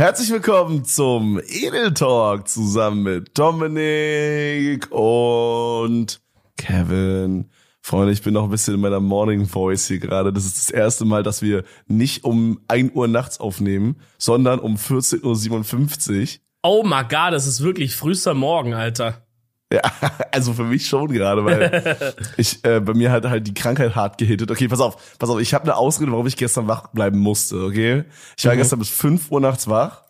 Herzlich willkommen zum Edel Talk zusammen mit Dominik und Kevin. Freunde, ich bin noch ein bisschen in meiner Morning Voice hier gerade. Das ist das erste Mal, dass wir nicht um 1 Uhr nachts aufnehmen, sondern um 14.57 Uhr. Oh my god, das ist wirklich frühester Morgen, Alter. Ja, also für mich schon gerade, weil ich äh, bei mir hat halt die Krankheit hart gehittet. Okay, pass auf, pass auf, ich habe eine Ausrede, warum ich gestern wach bleiben musste, okay? Ich war mhm. gestern bis 5 Uhr nachts wach.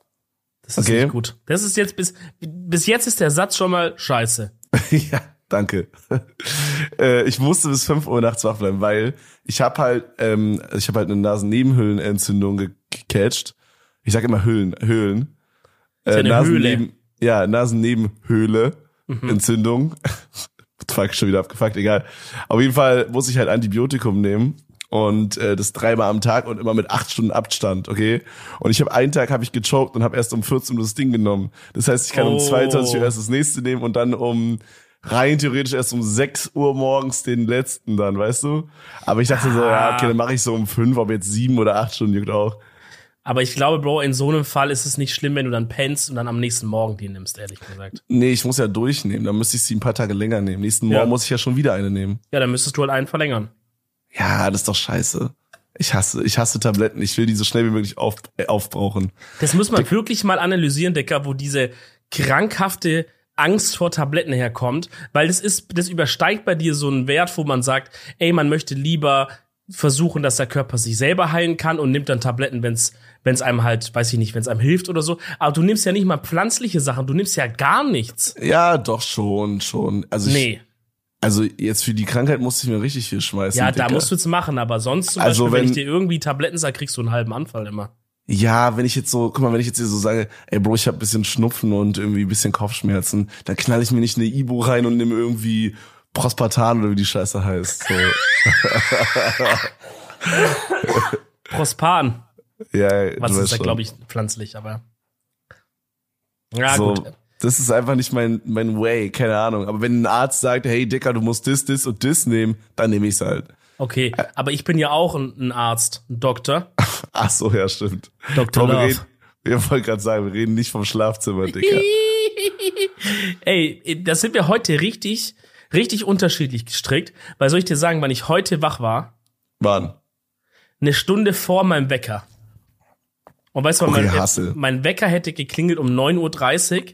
Das ist okay. nicht gut. Das ist jetzt bis bis jetzt ist der Satz schon mal scheiße. ja, danke. äh, ich musste bis 5 Uhr nachts wach bleiben, weil ich habe halt ähm, ich habe halt eine Nasennebenhöhlenentzündung gecatcht. Ich sag immer Höhlen, Höhlen. Äh, Nasenneben, ja, Nasennebenhöhle mhm. Entzündung. Fuck, schon wieder abgefuckt, egal. Auf jeden Fall muss ich halt Antibiotikum nehmen und äh, das dreimal am Tag und immer mit acht Stunden Abstand, okay? Und ich habe einen Tag habe ich gechoked und habe erst um 14 Uhr das Ding genommen. Das heißt, ich kann oh. um 22 Uhr erst das nächste nehmen und dann um rein theoretisch erst um 6 Uhr morgens den letzten dann, weißt du? Aber ich dachte ah. so, ja, okay, dann mache ich so um fünf, ob jetzt sieben oder acht Stunden juckt auch. Aber ich glaube, Bro, in so einem Fall ist es nicht schlimm, wenn du dann pennst und dann am nächsten Morgen die nimmst, ehrlich gesagt. Nee, ich muss ja durchnehmen. Dann müsste ich sie ein paar Tage länger nehmen. Nächsten Morgen ja. muss ich ja schon wieder eine nehmen. Ja, dann müsstest du halt einen verlängern. Ja, das ist doch scheiße. Ich hasse, ich hasse Tabletten. Ich will die so schnell wie möglich auf, äh, aufbrauchen. Das muss man Dick wirklich mal analysieren, Decker, wo diese krankhafte Angst vor Tabletten herkommt, weil das ist, das übersteigt bei dir so einen Wert, wo man sagt, ey, man möchte lieber versuchen, dass der Körper sich selber heilen kann und nimmt dann Tabletten, wenn es wenn es einem halt, weiß ich nicht, wenn es einem hilft oder so. Aber du nimmst ja nicht mal pflanzliche Sachen, du nimmst ja gar nichts. Ja, doch schon, schon. Also nee. Ich, also jetzt für die Krankheit musste ich mir richtig viel schmeißen. Ja, da musst du es machen, aber sonst zum also Beispiel, wenn, wenn ich dir irgendwie Tabletten sag, kriegst du einen halben Anfall immer. Ja, wenn ich jetzt so, guck mal, wenn ich jetzt hier so sage, ey Bro, ich habe bisschen Schnupfen und irgendwie bisschen Kopfschmerzen, dann knall ich mir nicht eine Ibu rein und nehme irgendwie Prospartan oder wie die Scheiße heißt. So. Prospan. Ja, Was ist ja, glaube ich, pflanzlich, aber. Ja, so, gut. Das ist einfach nicht mein, mein Way, keine Ahnung. Aber wenn ein Arzt sagt, hey Dicker, du musst das, das und das nehmen, dann nehme ich's halt. Okay, aber ich bin ja auch ein, Arzt, ein Doktor. Ach so, ja, stimmt. Dr. Love. Reden, wir wollten gerade sagen, wir reden nicht vom Schlafzimmer, Dicker. Ey, das sind wir heute richtig, richtig unterschiedlich gestrickt. Weil soll ich dir sagen, wann ich heute wach war? Wann? Eine Stunde vor meinem Wecker. Und weißt du, okay, mein, mein, Wecker hätte geklingelt um 9.30 Uhr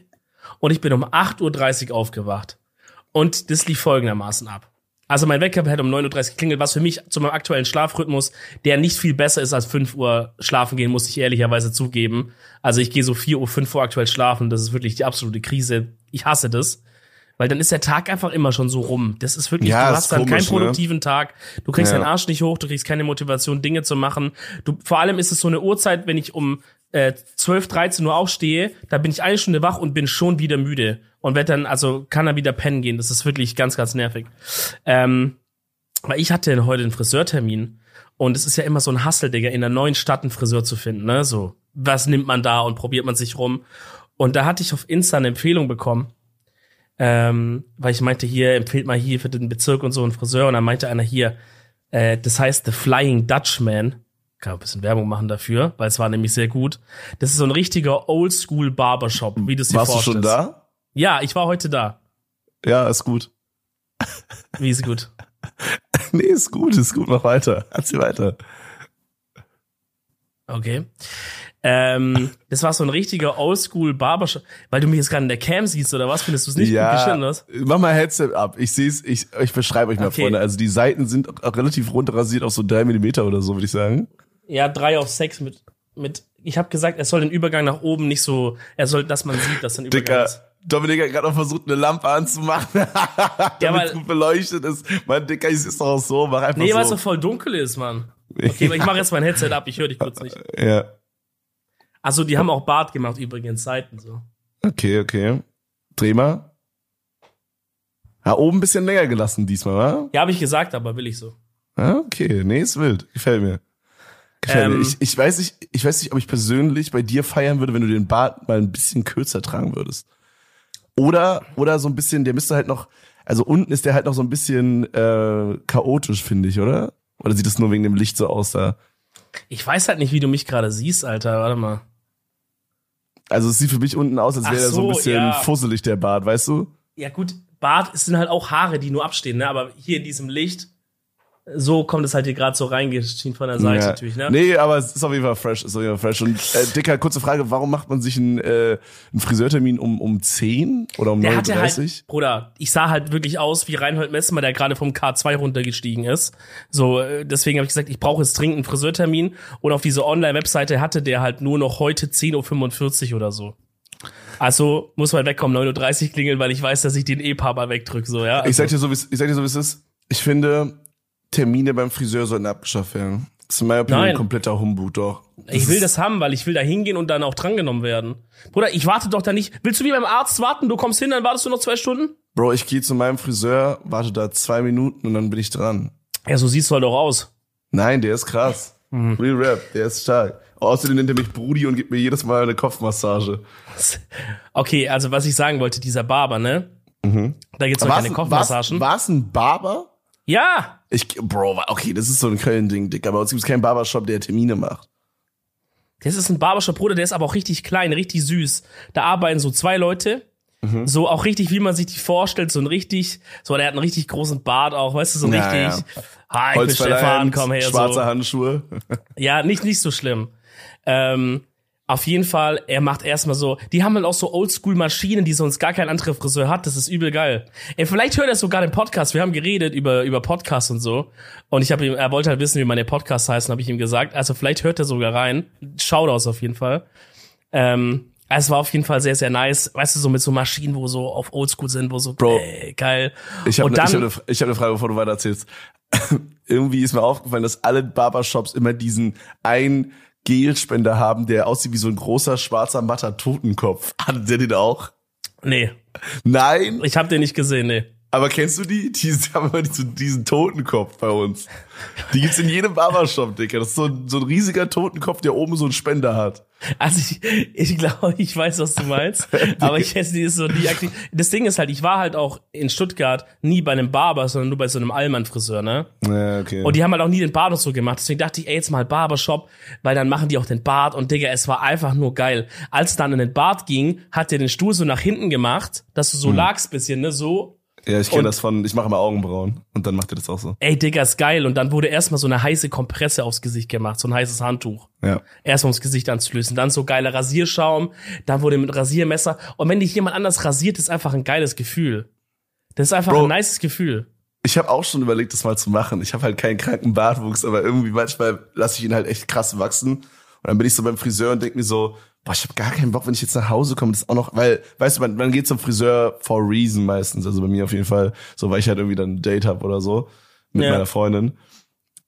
und ich bin um 8.30 Uhr aufgewacht. Und das lief folgendermaßen ab. Also mein Wecker hätte um 9.30 Uhr geklingelt, was für mich zu meinem aktuellen Schlafrhythmus, der nicht viel besser ist als 5 Uhr schlafen gehen, muss ich ehrlicherweise zugeben. Also ich gehe so 4 Uhr, 5 Uhr aktuell schlafen, das ist wirklich die absolute Krise. Ich hasse das. Weil dann ist der Tag einfach immer schon so rum. Das ist wirklich, ja, du hast dann komisch, keinen ne? produktiven ne? Tag. Du kriegst ja. deinen Arsch nicht hoch, du kriegst keine Motivation, Dinge zu machen. Du, vor allem ist es so eine Uhrzeit, wenn ich um äh, 12, 13 Uhr aufstehe, da bin ich eine Stunde wach und bin schon wieder müde. Und werde dann, also kann er wieder pennen gehen. Das ist wirklich ganz, ganz nervig. Ähm, weil ich hatte heute einen Friseurtermin. Und es ist ja immer so ein Hassel, Digga, in der neuen Stadt einen Friseur zu finden, ne? So, was nimmt man da und probiert man sich rum? Und da hatte ich auf Insta eine Empfehlung bekommen ähm, weil ich meinte, hier empfiehlt mal hier für den Bezirk und so ein Friseur und dann meinte einer hier, äh, das heißt The Flying Dutchman. Kann ein bisschen Werbung machen dafür, weil es war nämlich sehr gut. Das ist so ein richtiger Oldschool Barbershop, wie du es dir Warst du schon da? Ja, ich war heute da. Ja, ist gut. Wie ist gut? nee, ist gut, ist gut, mach weiter. Erzähl weiter. Okay. Ähm, das war so ein richtiger Oldschool Barbershop, weil du mich jetzt gerade in der Cam siehst oder was? Findest du es nicht ja, gut geschnitten, was? Mach mal Headset ab. Ich sehe es, ich, ich beschreibe euch mal, okay. Freunde. Also die Seiten sind relativ runterrasiert auf so drei Millimeter oder so, würde ich sagen. Ja, drei auf sechs mit, mit, ich habe gesagt, er soll den Übergang nach oben nicht so, er soll, dass man sieht, dass ein Übergang Dicker. ist. Dominik hat gerade noch versucht, eine Lampe anzumachen, damit ja, gut beleuchtet ist. Mein Dicker, ich ist doch auch so, mach einfach nee, so. Nee, weil es so voll dunkel ist, Mann. Okay, ich mache jetzt mein Headset ab, ich höre dich kurz nicht. Ja. Also die haben auch Bart gemacht übrigens, Seiten so. Okay, okay. Dreh mal. Ja, oben ein bisschen länger gelassen diesmal, wa? Ja, habe ich gesagt, aber will ich so. Ah, okay, nee, ist wild. Gefällt mir. Gefällt ähm, mir. Ich, ich weiß nicht, ich weiß nicht, ob ich persönlich bei dir feiern würde, wenn du den Bart mal ein bisschen kürzer tragen würdest. Oder, oder so ein bisschen, der müsste halt noch, also unten ist der halt noch so ein bisschen äh, chaotisch, finde ich, oder? Oder sieht es nur wegen dem Licht so aus da? Ich weiß halt nicht, wie du mich gerade siehst, Alter. Warte mal. Also es sieht für mich unten aus, als wäre so, er so ein bisschen ja. fusselig, der Bart, weißt du? Ja gut, Bart sind halt auch Haare, die nur abstehen, ne? Aber hier in diesem Licht so kommt es halt hier gerade so reingeschienen von der Seite ja. natürlich, ne? Nee, aber es ist auf jeden Fall fresh, ist auf jeden Fall fresh. Und äh, Dicker, kurze Frage, warum macht man sich einen, äh, einen Friseurtermin um, um 10 oder um 9.30 Halt, Bruder, ich sah halt wirklich aus wie Reinhold Messmer, der gerade vom K2 runtergestiegen ist. So, äh, deswegen habe ich gesagt, ich brauche jetzt dringend einen Friseurtermin. Und auf diese Online-Webseite hatte der halt nur noch heute 10.45 Uhr oder so. Also muss man wegkommen, 9.30 Uhr klingeln, weil ich weiß, dass ich den E-Paar wegdrücke, so, ja. Also, ich sag dir so, wie ich sag dir so, wie es ist. Ich finde, Termine beim Friseur sollten abgeschafft werden. Das ist in meiner Opinion ein kompletter Humbug, doch. Das ich will das haben, weil ich will da hingehen und dann auch drangenommen werden. Bruder, ich warte doch da nicht. Willst du wie beim Arzt warten? Du kommst hin, dann wartest du noch zwei Stunden? Bro, ich gehe zu meinem Friseur, warte da zwei Minuten und dann bin ich dran. Ja, so siehst du halt auch aus. Nein, der ist krass. Mhm. Real Rap, der ist stark. Außerdem nennt er mich Brudi und gibt mir jedes Mal eine Kopfmassage. Okay, also was ich sagen wollte, dieser Barber, ne? Mhm. Da gibt's doch keine Kopfmassagen. War es ein Barber? Ja. Ich, Bro, okay, das ist so ein Köln-Ding, Dick. Aber uns gibt keinen Barbershop, der Termine macht. Das ist ein Barbershop, Bruder, der ist aber auch richtig klein, richtig süß. Da arbeiten so zwei Leute. Mhm. So auch richtig, wie man sich die vorstellt, so ein richtig, so der hat einen richtig großen Bart auch, weißt du, so ja, richtig. Ja. Hi, ich bin Stefan, komm her. Schwarze so. Handschuhe. ja, nicht, nicht so schlimm. Ähm, auf jeden Fall, er macht erstmal so, die haben halt auch so Oldschool-Maschinen, die sonst gar kein anderer Friseur hat. Das ist übel geil. Ey, vielleicht hört er sogar den Podcast. Wir haben geredet über, über Podcasts und so. Und ich habe ihm, er wollte halt wissen, wie meine Podcasts heißen, habe ich ihm gesagt. Also vielleicht hört er sogar rein. Shoutouts auf jeden Fall. Ähm, es war auf jeden Fall sehr, sehr nice. Weißt du, so mit so Maschinen, wo so auf Oldschool sind, wo so, Bro, ey, geil. Ich habe ne, hab eine, hab eine Frage, bevor du weiter erzählst. Irgendwie ist mir aufgefallen, dass alle Barbershops immer diesen ein Gelspender haben, der aussieht wie so ein großer schwarzer matter Totenkopf. Hat der den auch? Nee. Nein? Ich hab den nicht gesehen, nee. Aber kennst du die? Die haben immer diesen, diesen Totenkopf bei uns. Die gibt's in jedem Barbershop, Dicker. Das ist so ein, so ein riesiger Totenkopf, der oben so einen Spender hat. Also ich, ich glaube, ich weiß, was du meinst. aber ich hätte die so nie aktiv. Das Ding ist halt, ich war halt auch in Stuttgart nie bei einem Barber, sondern nur bei so einem Allmann-Friseur, ne? Ja, okay. Und die haben halt auch nie den Bart und so gemacht. Deswegen dachte ich, ey, jetzt mal Barbershop, weil dann machen die auch den Bart. Und Digga, es war einfach nur geil. Als es dann in den Bart ging, hat der den Stuhl so nach hinten gemacht, dass du so hm. lagst bisschen, ne? So ja, ich kenne das von, ich mache immer Augenbrauen und dann macht er das auch so. Ey, Digga, ist geil. Und dann wurde erstmal so eine heiße Kompresse aufs Gesicht gemacht, so ein heißes Handtuch. Ja. Erstmal ums Gesicht anzulösen. Dann so geiler Rasierschaum, dann wurde mit Rasiermesser. Und wenn dich jemand anders rasiert, ist einfach ein geiles Gefühl. Das ist einfach Bro, ein nices Gefühl. Ich habe auch schon überlegt, das mal zu machen. Ich habe halt keinen kranken Bartwuchs, aber irgendwie manchmal lasse ich ihn halt echt krass wachsen. Und dann bin ich so beim Friseur und denk mir so, boah, ich habe gar keinen Bock, wenn ich jetzt nach Hause komme, das auch noch, weil, weißt du, man, man geht zum Friseur for a reason meistens, also bei mir auf jeden Fall, so weil ich halt irgendwie dann ein Date hab oder so mit ja. meiner Freundin.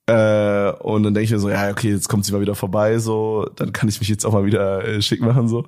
Äh, und dann denke ich mir so, ja, okay, jetzt kommt sie mal wieder vorbei, so, dann kann ich mich jetzt auch mal wieder äh, schick machen, so.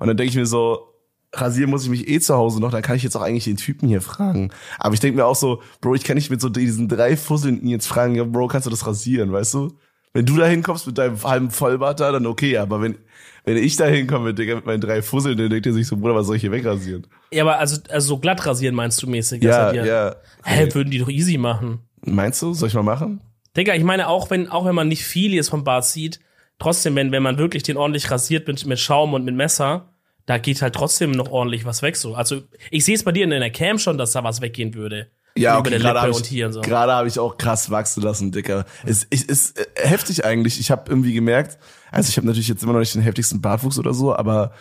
Und dann denke ich mir so, rasieren muss ich mich eh zu Hause noch, dann kann ich jetzt auch eigentlich den Typen hier fragen. Aber ich denke mir auch so, Bro, ich kann nicht mit so diesen drei Fusseln jetzt fragen, ja, Bro, kannst du das rasieren, weißt du? Wenn du da hinkommst mit deinem halben Vollbart da, dann okay, aber wenn wenn ich da hinkomme, Digga, mit meinen drei Fusseln, dann denkt er sich so, Bruder, was soll ich hier wegrasieren? Ja, aber also, also so glatt rasieren meinst du mäßig? Ja, ja. Hä, okay. würden die doch easy machen. Meinst du? Soll ich mal machen? Digga, ich meine, auch wenn, auch wenn man nicht viel jetzt vom Bart sieht, trotzdem, wenn, wenn man wirklich den ordentlich rasiert mit, mit Schaum und mit Messer, da geht halt trotzdem noch ordentlich was weg so. Also, ich sehe es bei dir in der Cam schon, dass da was weggehen würde. Ja, okay, gerade habe ich, so. gerade hab ich auch krass wachsen lassen, Dicker. Es ist, ist äh, heftig eigentlich. Ich habe irgendwie gemerkt, also ich habe natürlich jetzt immer noch nicht den heftigsten Bartwuchs oder so, aber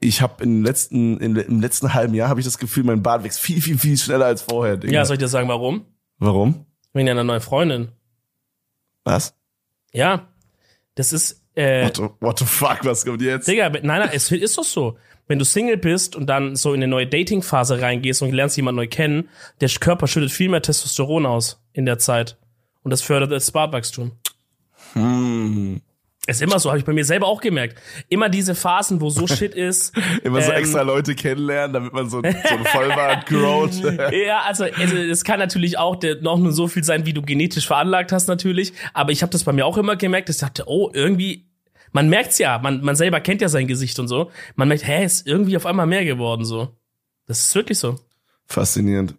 ich habe im letzten in, im letzten halben Jahr habe ich das Gefühl, mein Bart wächst viel viel viel schneller als vorher. Digga. Ja, soll ich dir sagen, warum? Warum? Wegen deiner neuen Freundin. Was? Ja, das ist. Äh, what, the, what the fuck? Was kommt jetzt? Digga, nein, nein, es ist doch so. Wenn du Single bist und dann so in eine neue Dating-Phase reingehst und lernst jemanden neu kennen, der Körper schüttet viel mehr Testosteron aus in der Zeit. Und das fördert das Bartwachstum. Hm. Ist immer so, habe ich bei mir selber auch gemerkt. Immer diese Phasen, wo so Shit ist. immer so ähm, extra Leute kennenlernen, damit man so, so eine Vollbart growt. ja, also, also es kann natürlich auch der, noch nur so viel sein, wie du genetisch veranlagt hast natürlich. Aber ich habe das bei mir auch immer gemerkt. Ich dachte, oh, irgendwie, man merkt's ja, man, man selber kennt ja sein Gesicht und so. Man merkt, hä, ist irgendwie auf einmal mehr geworden so. Das ist wirklich so. Faszinierend.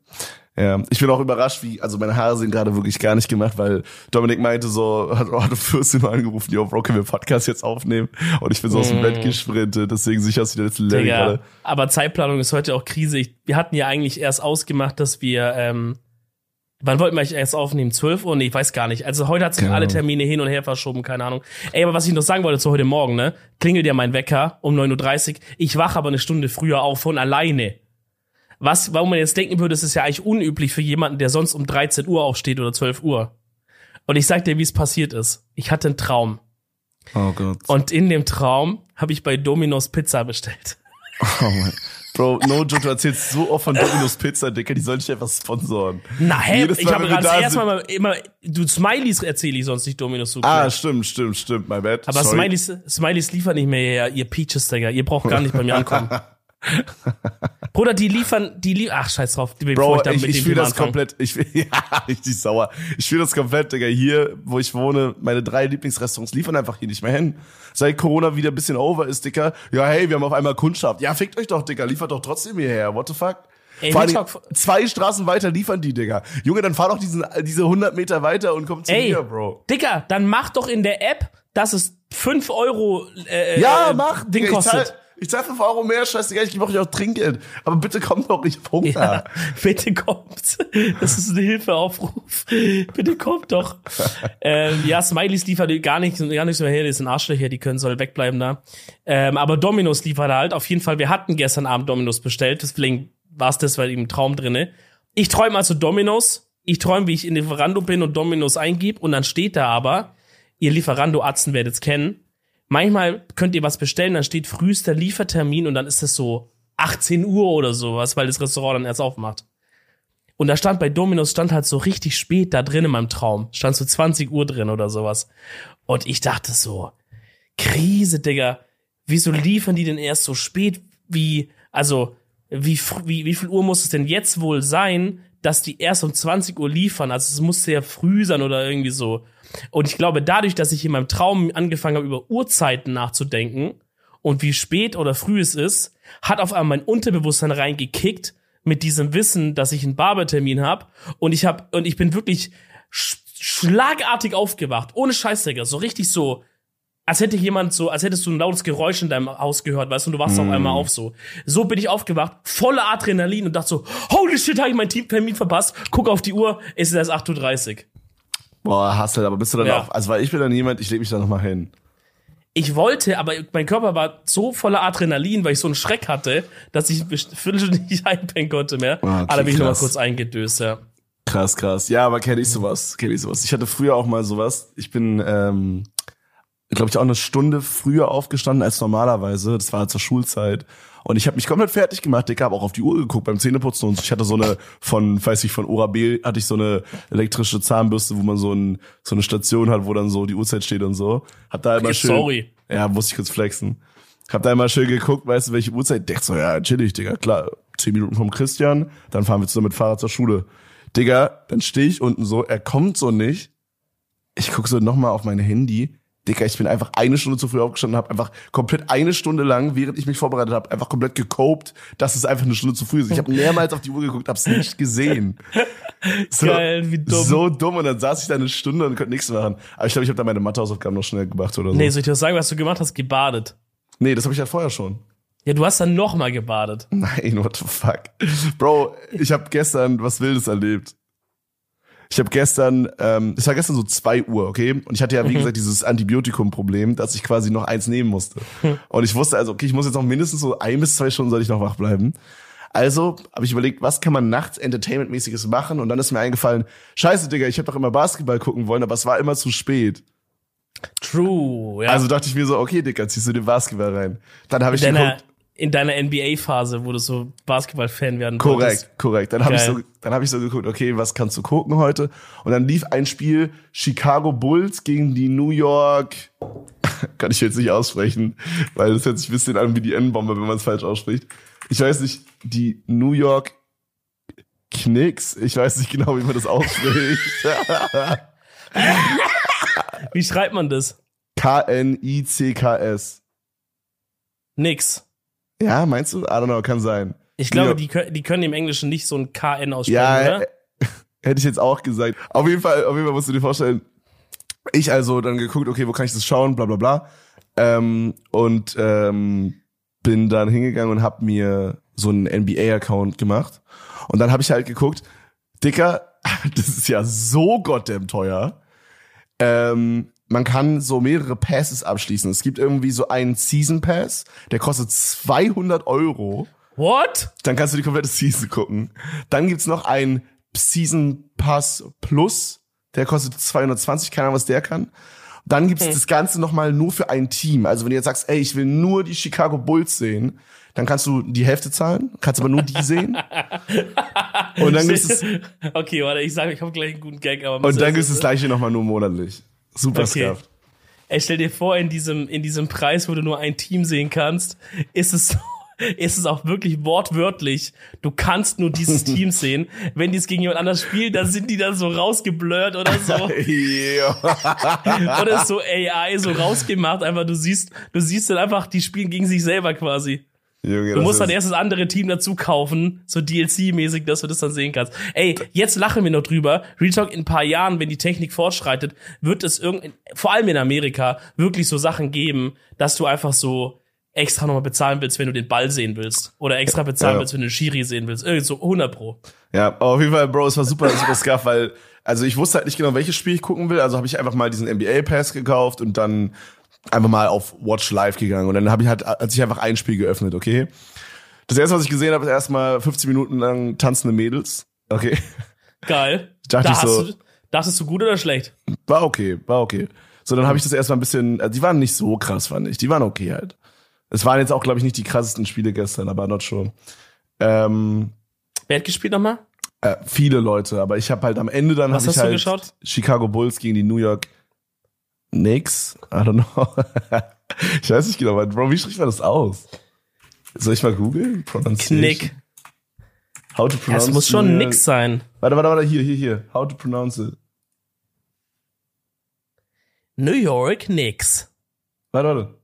Ja, ich bin auch überrascht, wie, also meine Haare sind gerade wirklich gar nicht gemacht, weil Dominik meinte so, hat heute 14 Mal angerufen, yo, Bro, können wir Podcast jetzt aufnehmen? Und ich bin so aus dem Bett mhm. gesprintet, deswegen sicher aus wie der letzte Larry gerade. Aber Zeitplanung ist heute auch Krise. Ich, wir hatten ja eigentlich erst ausgemacht, dass wir, ähm, wann wollten wir eigentlich erst aufnehmen? 12 Uhr? Nee, ich weiß gar nicht. Also heute hat sich alle Termine hin und her verschoben, keine Ahnung. Ey, aber was ich noch sagen wollte zu heute Morgen, ne? Klingelt ja mein Wecker um 9.30 Uhr. Ich wache aber eine Stunde früher auf von alleine. Was, warum man jetzt denken würde, es ist ja eigentlich unüblich für jemanden, der sonst um 13 Uhr aufsteht oder 12 Uhr. Und ich sag dir, wie es passiert ist. Ich hatte einen Traum. Oh Gott. Und in dem Traum habe ich bei Domino's Pizza bestellt. Oh mein. Bro, no joke, du erzählst so oft von Domino's Pizza, Dicker, die sollen dich einfach sponsoren. Na, hä? ich habe gerade erstmal immer, du Smileys erzähle ich sonst nicht Domino's so. Ah, stimmt, stimmt, stimmt, my bad. Aber Smileys, Smileys liefern nicht mehr her, ihr Peaches, Digga. Ihr braucht gar nicht bei mir ankommen. Bruder, die liefern, die liefern, ach scheiß drauf, die Bro, ich, ich, ich fühle das komplett, ich ja, richtig sauer. Ich fühle das komplett, Digga, hier, wo ich wohne, meine drei Lieblingsrestaurants liefern einfach hier nicht mehr hin. Seit Corona wieder ein bisschen over ist, Digga, ja, hey, wir haben auf einmal Kundschaft. Ja, fickt euch doch, Digga, liefert doch trotzdem hierher, what the fuck? Ey, Vor allem, zwei Straßen weiter liefern die, Digga. Junge, dann fahr doch diesen, diese 100 Meter weiter und komm zu Ey, mir, Bro. Digga, dann mach doch in der App, dass es 5 Euro äh, ja, mach, Ding Digga, kostet. Ich zahle 5 Euro mehr, scheißegal, ich gebe euch auch Trinkgeld. Aber bitte kommt doch, ich Hunger. Ja, bitte kommt. Das ist ein Hilfeaufruf. Bitte kommt doch. ähm, ja, Smileys liefert gar nicht, gar nicht so her, die sind Arschlöcher, die können soll wegbleiben da. Ähm, aber Dominos liefert halt. Auf jeden Fall, wir hatten gestern Abend Dominos bestellt, deswegen war es das, weil im Traum drinne. Ich träume also Dominos. Ich träume, wie ich in Lieferando bin und Dominos eingib und dann steht da aber, ihr Lieferando-Atzen werdet es kennen, manchmal könnt ihr was bestellen, dann steht frühester Liefertermin und dann ist es so 18 Uhr oder sowas, weil das Restaurant dann erst aufmacht. Und da stand bei Domino's stand halt so richtig spät da drin in meinem Traum. Stand so 20 Uhr drin oder sowas. Und ich dachte so, Krise, Digga. Wieso liefern die denn erst so spät? Wie, also, wie, wie, wie viel Uhr muss es denn jetzt wohl sein, dass die erst um 20 Uhr liefern? Also es musste ja früh sein oder irgendwie so. Und ich glaube, dadurch, dass ich in meinem Traum angefangen habe, über Uhrzeiten nachzudenken und wie spät oder früh es ist, hat auf einmal mein Unterbewusstsein reingekickt mit diesem Wissen, dass ich einen Barbertermin habe und ich habe und ich bin wirklich sch schlagartig aufgewacht, ohne Scheißdrecker, so richtig so als hätte jemand so, als hättest du ein lautes Geräusch in deinem Haus gehört, weißt du, und du wachst mm. auf einmal auf so. So bin ich aufgewacht, voller Adrenalin und dachte so, holy shit, habe ich meinen Termin verpasst, guck auf die Uhr, es ist erst 8.30 Uhr. Boah, Hassel, aber bist du dann ja. auch, also weil ich bin dann jemand, ich lege mich da nochmal hin. Ich wollte, aber mein Körper war so voller Adrenalin, weil ich so einen Schreck hatte, dass ich Viertelstunde nicht einpennen konnte mehr. Ah, okay, aber da bin ich nochmal kurz eingedöst, ja. Krass, krass. Ja, aber kenne ich sowas, kenne ich sowas. Ich hatte früher auch mal sowas. Ich bin, ähm, glaube ich, auch eine Stunde früher aufgestanden als normalerweise. Das war zur Schulzeit. Und ich habe mich komplett fertig gemacht, Dicker, habe auch auf die Uhr geguckt beim Zähneputzen und ich hatte so eine von, weiß ich, von Oral-B hatte ich so eine elektrische Zahnbürste, wo man so, ein, so eine Station hat, wo dann so die Uhrzeit steht und so. Hab da immer schön. Sorry. Ja, musste ich kurz flexen. Hab da immer schön geguckt, weißt du, welche Uhrzeit. Denk so, ja, chillig, Digga, klar. Zehn Minuten vom Christian, dann fahren wir zusammen mit Fahrrad zur Schule. Digga, dann stehe ich unten so, er kommt so nicht. Ich guck so nochmal auf mein Handy Dicker, ich bin einfach eine Stunde zu früh aufgestanden, habe einfach komplett eine Stunde lang, während ich mich vorbereitet habe, einfach komplett gekopt, dass es einfach eine Stunde zu früh ist. Ich habe mehrmals auf die Uhr geguckt, habe es nicht gesehen. So, Geil, wie dumm. So dumm und dann saß ich da eine Stunde und konnte nichts machen. Aber ich glaube, ich habe da meine Mathehausaufgaben noch schnell gemacht oder so. Nee, soll ich dir sagen, was du gemacht hast? Gebadet. Nee, das habe ich ja vorher schon. Ja, du hast dann noch mal gebadet. Nein, what the fuck. Bro, ich habe gestern was Wildes erlebt. Ich habe gestern, ähm, es war gestern so zwei Uhr, okay? Und ich hatte ja, wie mhm. gesagt, dieses Antibiotikum-Problem, dass ich quasi noch eins nehmen musste. Und ich wusste also, okay, ich muss jetzt noch mindestens so ein bis zwei Stunden soll ich noch wach bleiben. Also habe ich überlegt, was kann man nachts Entertainment-mäßiges machen? Und dann ist mir eingefallen, scheiße, Digga, ich habe doch immer Basketball gucken wollen, aber es war immer zu spät. True, ja. Also dachte ich mir so, okay, Digga, ziehst du den Basketball rein. Dann habe ich geguckt, in deiner NBA-Phase, wo du so Basketball-Fan werden Korrekt, wolltest. korrekt. Dann habe ich so, dann habe ich so geguckt, okay, was kannst du gucken heute? Und dann lief ein Spiel Chicago Bulls gegen die New York. kann ich jetzt nicht aussprechen, weil das hört sich ein bisschen an wie die N-Bombe, wenn man es falsch ausspricht. Ich weiß nicht, die New York Knicks. Ich weiß nicht genau, wie man das ausspricht. wie schreibt man das? K-N-I-C-K-S. Nix. Ja, meinst du? I don't know, kann sein. Ich glaube, ja. die, die können im Englischen nicht so ein KN aussprechen, ja, oder? Hätte ich jetzt auch gesagt. Auf jeden Fall, auf jeden Fall musst du dir vorstellen, ich also dann geguckt, okay, wo kann ich das schauen, bla bla bla. Ähm, und ähm, bin dann hingegangen und habe mir so einen NBA-Account gemacht. Und dann habe ich halt geguckt, Dicker, das ist ja so goddamn teuer. Ähm, man kann so mehrere Passes abschließen. Es gibt irgendwie so einen Season Pass, der kostet 200 Euro. What? Dann kannst du die komplette Season gucken. Dann gibt's noch einen Season Pass Plus, der kostet 220, keine Ahnung, was der kann. Dann gibt's hm. das Ganze nochmal nur für ein Team. Also wenn du jetzt sagst, ey, ich will nur die Chicago Bulls sehen, dann kannst du die Hälfte zahlen, kannst aber nur die sehen. Und dann gibt's es. Okay, warte, ich sage, ich habe gleich einen guten Gag, aber. Und dann gibt's das gleiche nochmal nur monatlich. Super okay. Ey, stell dir vor, in diesem, in diesem Preis, wo du nur ein Team sehen kannst, ist es ist es auch wirklich wortwörtlich. Du kannst nur dieses Team sehen. Wenn die es gegen jemand anders spielen, dann sind die dann so rausgeblurrt oder so. oder so AI so rausgemacht. Einfach, du siehst, du siehst dann einfach, die spielen gegen sich selber quasi. Junge, du musst dann erst das andere Team dazu kaufen, so DLC-mäßig, dass du das dann sehen kannst. Ey, jetzt lachen wir noch drüber. Real Talk in ein paar Jahren, wenn die Technik fortschreitet, wird es irgend, vor allem in Amerika, wirklich so Sachen geben, dass du einfach so extra nochmal bezahlen willst, wenn du den Ball sehen willst. Oder extra bezahlen ja. willst, wenn du den Schiri sehen willst. Irgendwie so 100 pro. Ja, auf jeden Fall, Bro, es war super, super scuff, weil, also ich wusste halt nicht genau, welches Spiel ich gucken will. Also habe ich einfach mal diesen NBA-Pass gekauft und dann einfach mal auf Watch Live gegangen. Und dann habe ich halt, hat sich einfach ein Spiel geöffnet, okay? Das erste, was ich gesehen habe, ist erstmal 15 Minuten lang tanzende Mädels. Okay. Geil. Dachte da ich so, du, dachtest du gut oder schlecht? War okay, war okay. So, dann habe ich das erstmal ein bisschen, also die waren nicht so krass, fand ich. Die waren okay halt. Es waren jetzt auch, glaube ich, nicht die krassesten Spiele gestern, aber not sure. Ähm, Wer hat gespielt nochmal? Äh, viele Leute, aber ich habe halt am Ende dann Was hast ich halt geschaut? Chicago Bulls gegen die New York Knicks. I don't know. ich weiß nicht genau, Bro, wie spricht man das aus? Soll ich mal googeln? Knick. How to pronounce ja, es muss schon nix sein. Warte, warte, warte, hier, hier, hier. How to pronounce it. New York Knicks. Warte, warte.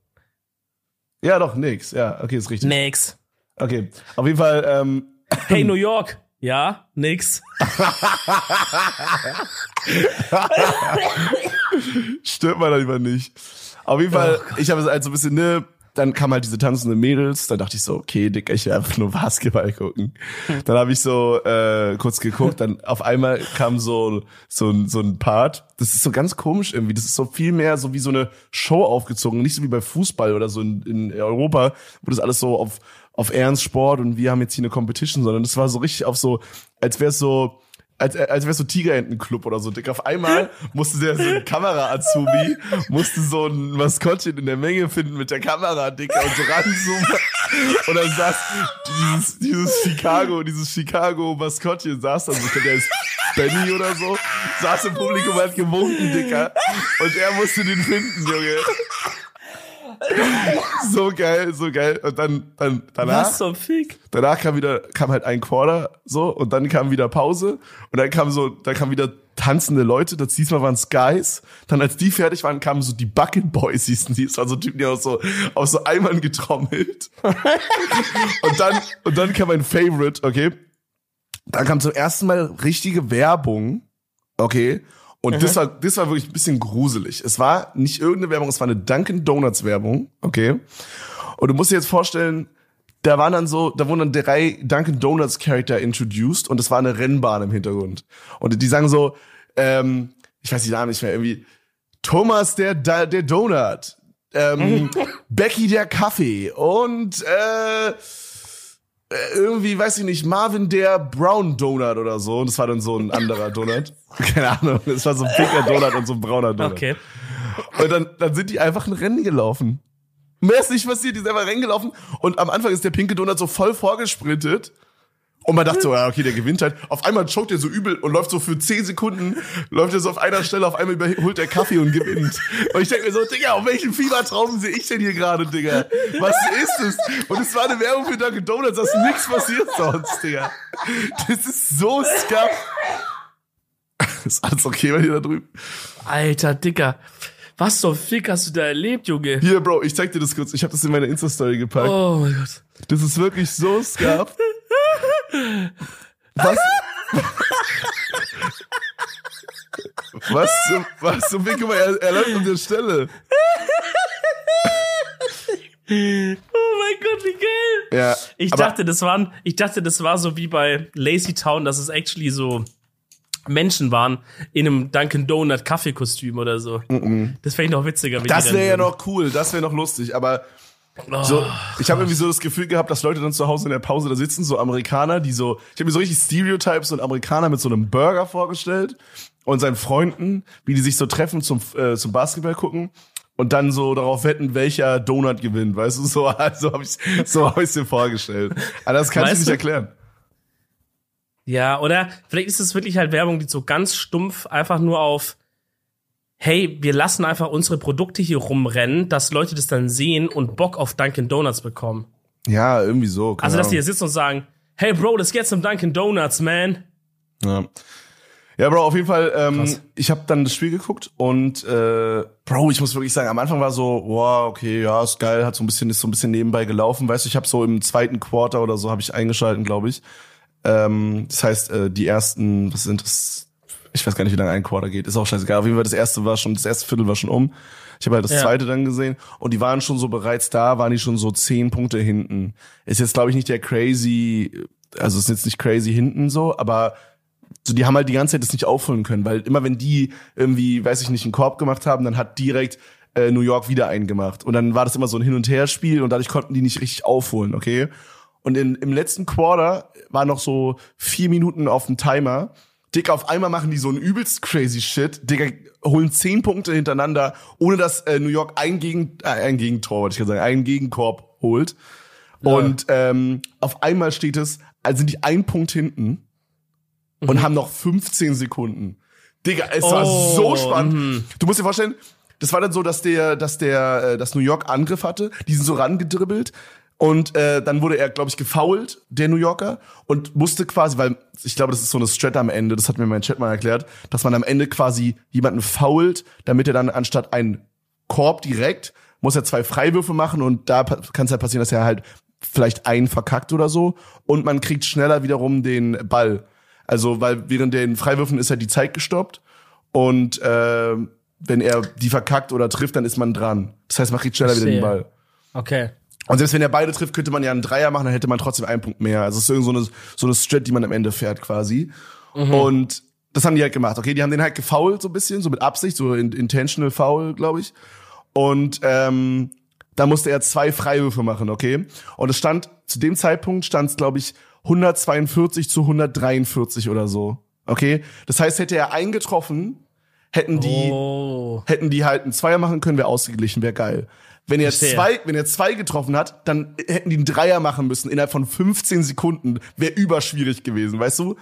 Ja, doch, nix. Ja, okay, ist richtig. Nix. Okay, auf jeden Fall. Ähm, hey, New York. Ja, nix. Stört man da lieber nicht. Auf jeden Fall, oh ich habe es halt so ein bisschen, ne, dann kam halt diese tanzende Mädels, dann dachte ich so, okay, Dicker, ich will einfach nur Basketball gucken. Dann habe ich so äh, kurz geguckt, dann auf einmal kam so so ein so ein Part. Das ist so ganz komisch irgendwie. Das ist so viel mehr so wie so eine Show aufgezogen, nicht so wie bei Fußball oder so in, in Europa, wo das alles so auf auf Ernst Sport und wir haben jetzt hier eine Competition, sondern das war so richtig auf so, als wäre es so als, als wär's so Tigerentenclub oder so, dick. Auf einmal musste der so ein Kamera-Azubi, musste so ein Maskottchen in der Menge finden mit der Kamera, dicker, und so ranzoomen. Und dann saß dieses, dieses Chicago, dieses Chicago-Maskottchen saß dann so, ich glaube, der ist Benny oder so, saß im Publikum, hat gewunken, dicker. Und er musste den finden, Junge so geil, so geil. Und dann, dann danach. Was zum Fick? Danach kam wieder, kam halt ein Quarter so und dann kam wieder Pause und dann kam so, dann kam wieder tanzende Leute. Das diesmal waren es Guys. Dann als die fertig waren, kamen so die Bucket Boys, hießen die. Es waren so Typen, die aus so, aus so Eimern getrommelt. und dann, und dann kam ein Favorite, okay. Dann kam zum ersten Mal richtige Werbung, okay. Und mhm. das war, das war wirklich ein bisschen gruselig. Es war nicht irgendeine Werbung, es war eine Dunkin' Donuts Werbung, okay? Und du musst dir jetzt vorstellen, da waren dann so, da wurden dann drei Dunkin' Donuts Charakter introduced und es war eine Rennbahn im Hintergrund. Und die sagen so, ähm, ich weiß die Namen nicht mehr, irgendwie, Thomas der, der Donut, ähm, Becky der Kaffee und äh, äh, irgendwie, weiß ich nicht, Marvin der Brown Donut oder so. Und das war dann so ein anderer Donut. Keine Ahnung. Es war so ein pinker Donut und so ein brauner Donut. Okay. Und dann, dann sind die einfach ein Rennen gelaufen. Mehr ist nicht passiert, die sind einfach Rennen gelaufen. Und am Anfang ist der pinke Donut so voll vorgesprintet. Und man dachte so, ja, okay, der gewinnt halt. Auf einmal choked er so übel und läuft so für 10 Sekunden, läuft er so auf einer Stelle, auf einmal überholt der Kaffee und gewinnt. Und ich denke mir so, Digga, auf welchen Fiebertraum sehe ich denn hier gerade, Digga? Was ist es? Und es war eine Werbung für Dunkin' Donuts, dass nichts passiert sonst, Digga. Das ist so scuff. Ist alles okay bei dir da drüben? Alter, Digga. Was zum Fick hast du da erlebt, Junge? Hier, Bro, ich zeig dir das kurz. Ich habe das in meine Insta-Story gepackt. Oh mein Gott. Das ist wirklich so scuff. Was? was zum, was zum Guck mal, er, er läuft an der Stelle. Oh mein Gott, wie geil! Ja, ich dachte, das waren, ich dachte, das war so wie bei Lazy Town, dass es actually so Menschen waren in einem Dunkin Donut Kaffeekostüm oder so. Mm -mm. Das fände ich noch witziger. Das wäre ja noch cool, das wäre noch lustig, aber Oh, so, ich habe irgendwie so das Gefühl gehabt, dass Leute dann zu Hause in der Pause da sitzen, so Amerikaner, die so, ich habe mir so richtig Stereotypes und Amerikaner mit so einem Burger vorgestellt und seinen Freunden, wie die sich so treffen zum äh, zum Basketball gucken und dann so darauf wetten, welcher Donut gewinnt, weißt du, so also habe ich so habe ich mir vorgestellt. Aber das kann weißt ich nicht du? erklären. Ja, oder vielleicht ist es wirklich halt Werbung, die so ganz stumpf einfach nur auf hey, wir lassen einfach unsere Produkte hier rumrennen, dass Leute das dann sehen und Bock auf Dunkin' Donuts bekommen. Ja, irgendwie so. Also, dass die hier sitzen und sagen, hey Bro, let's get some Dunkin' Donuts, man. Ja. Ja, Bro, auf jeden Fall, ähm, ich habe dann das Spiel geguckt und äh, Bro, ich muss wirklich sagen, am Anfang war so, wow, okay, ja, ist geil, hat so ein bisschen, ist so ein bisschen nebenbei gelaufen. Weißt du, ich habe so im zweiten Quarter oder so habe ich eingeschalten, glaube ich. Ähm, das heißt, äh, die ersten, was sind das, ich weiß gar nicht, wie lange ein Quarter geht, ist auch scheißegal. Auf jeden Fall das erste war schon, das erste Viertel war schon um. Ich habe halt das ja. zweite dann gesehen und die waren schon so bereits da, waren die schon so zehn Punkte hinten. Ist jetzt glaube ich nicht der crazy, also ist jetzt nicht crazy hinten so, aber so die haben halt die ganze Zeit das nicht aufholen können, weil immer wenn die irgendwie, weiß ich nicht, einen Korb gemacht haben, dann hat direkt äh, New York wieder einen gemacht und dann war das immer so ein Hin und Her Spiel und dadurch konnten die nicht richtig aufholen, okay? Und in, im letzten Quarter war noch so vier Minuten auf dem Timer Digga, auf einmal machen die so ein übelst crazy Shit. Digga, holen zehn Punkte hintereinander, ohne dass äh, New York ein, Gegen, äh, ein Gegentor, wollte ich sagen, einen Gegenkorb holt. Ja. Und ähm, auf einmal steht es, also sind die ein Punkt hinten mhm. und haben noch 15 Sekunden. Digga, es oh. war so spannend. Mhm. Du musst dir vorstellen, das war dann so, dass der, dass der, äh, das New York Angriff hatte. Die sind so rangedribbelt. Und äh, dann wurde er, glaube ich, gefoult, der New Yorker, und musste quasi, weil ich glaube, das ist so eine Strat am Ende, das hat mir mein Chat mal erklärt, dass man am Ende quasi jemanden foult, damit er dann anstatt einen Korb direkt, muss er zwei Freiwürfe machen und da kann es halt passieren, dass er halt vielleicht einen verkackt oder so und man kriegt schneller wiederum den Ball. Also, weil während den Freiwürfen ist halt die Zeit gestoppt und äh, wenn er die verkackt oder trifft, dann ist man dran. Das heißt, man kriegt schneller wieder den Ball. Okay. Und selbst wenn er beide trifft, könnte man ja einen Dreier machen, dann hätte man trotzdem einen Punkt mehr. Also es ist irgend so eine, so eine Strat, die man am Ende fährt quasi. Mhm. Und das haben die halt gemacht. Okay, die haben den halt gefoult so ein bisschen, so mit Absicht, so intentional foul, glaube ich. Und ähm, da musste er zwei Freiwürfe machen, okay? Und es stand, zu dem Zeitpunkt stand es, glaube ich, 142 zu 143 oder so. Okay? Das heißt, hätte er eingetroffen, hätten die, oh. hätten die halt einen Zweier machen können, wäre ausgeglichen, wäre geil. Wenn er Verstehe. zwei, wenn er zwei getroffen hat, dann hätten die einen Dreier machen müssen innerhalb von 15 Sekunden. Wäre überschwierig gewesen, weißt du?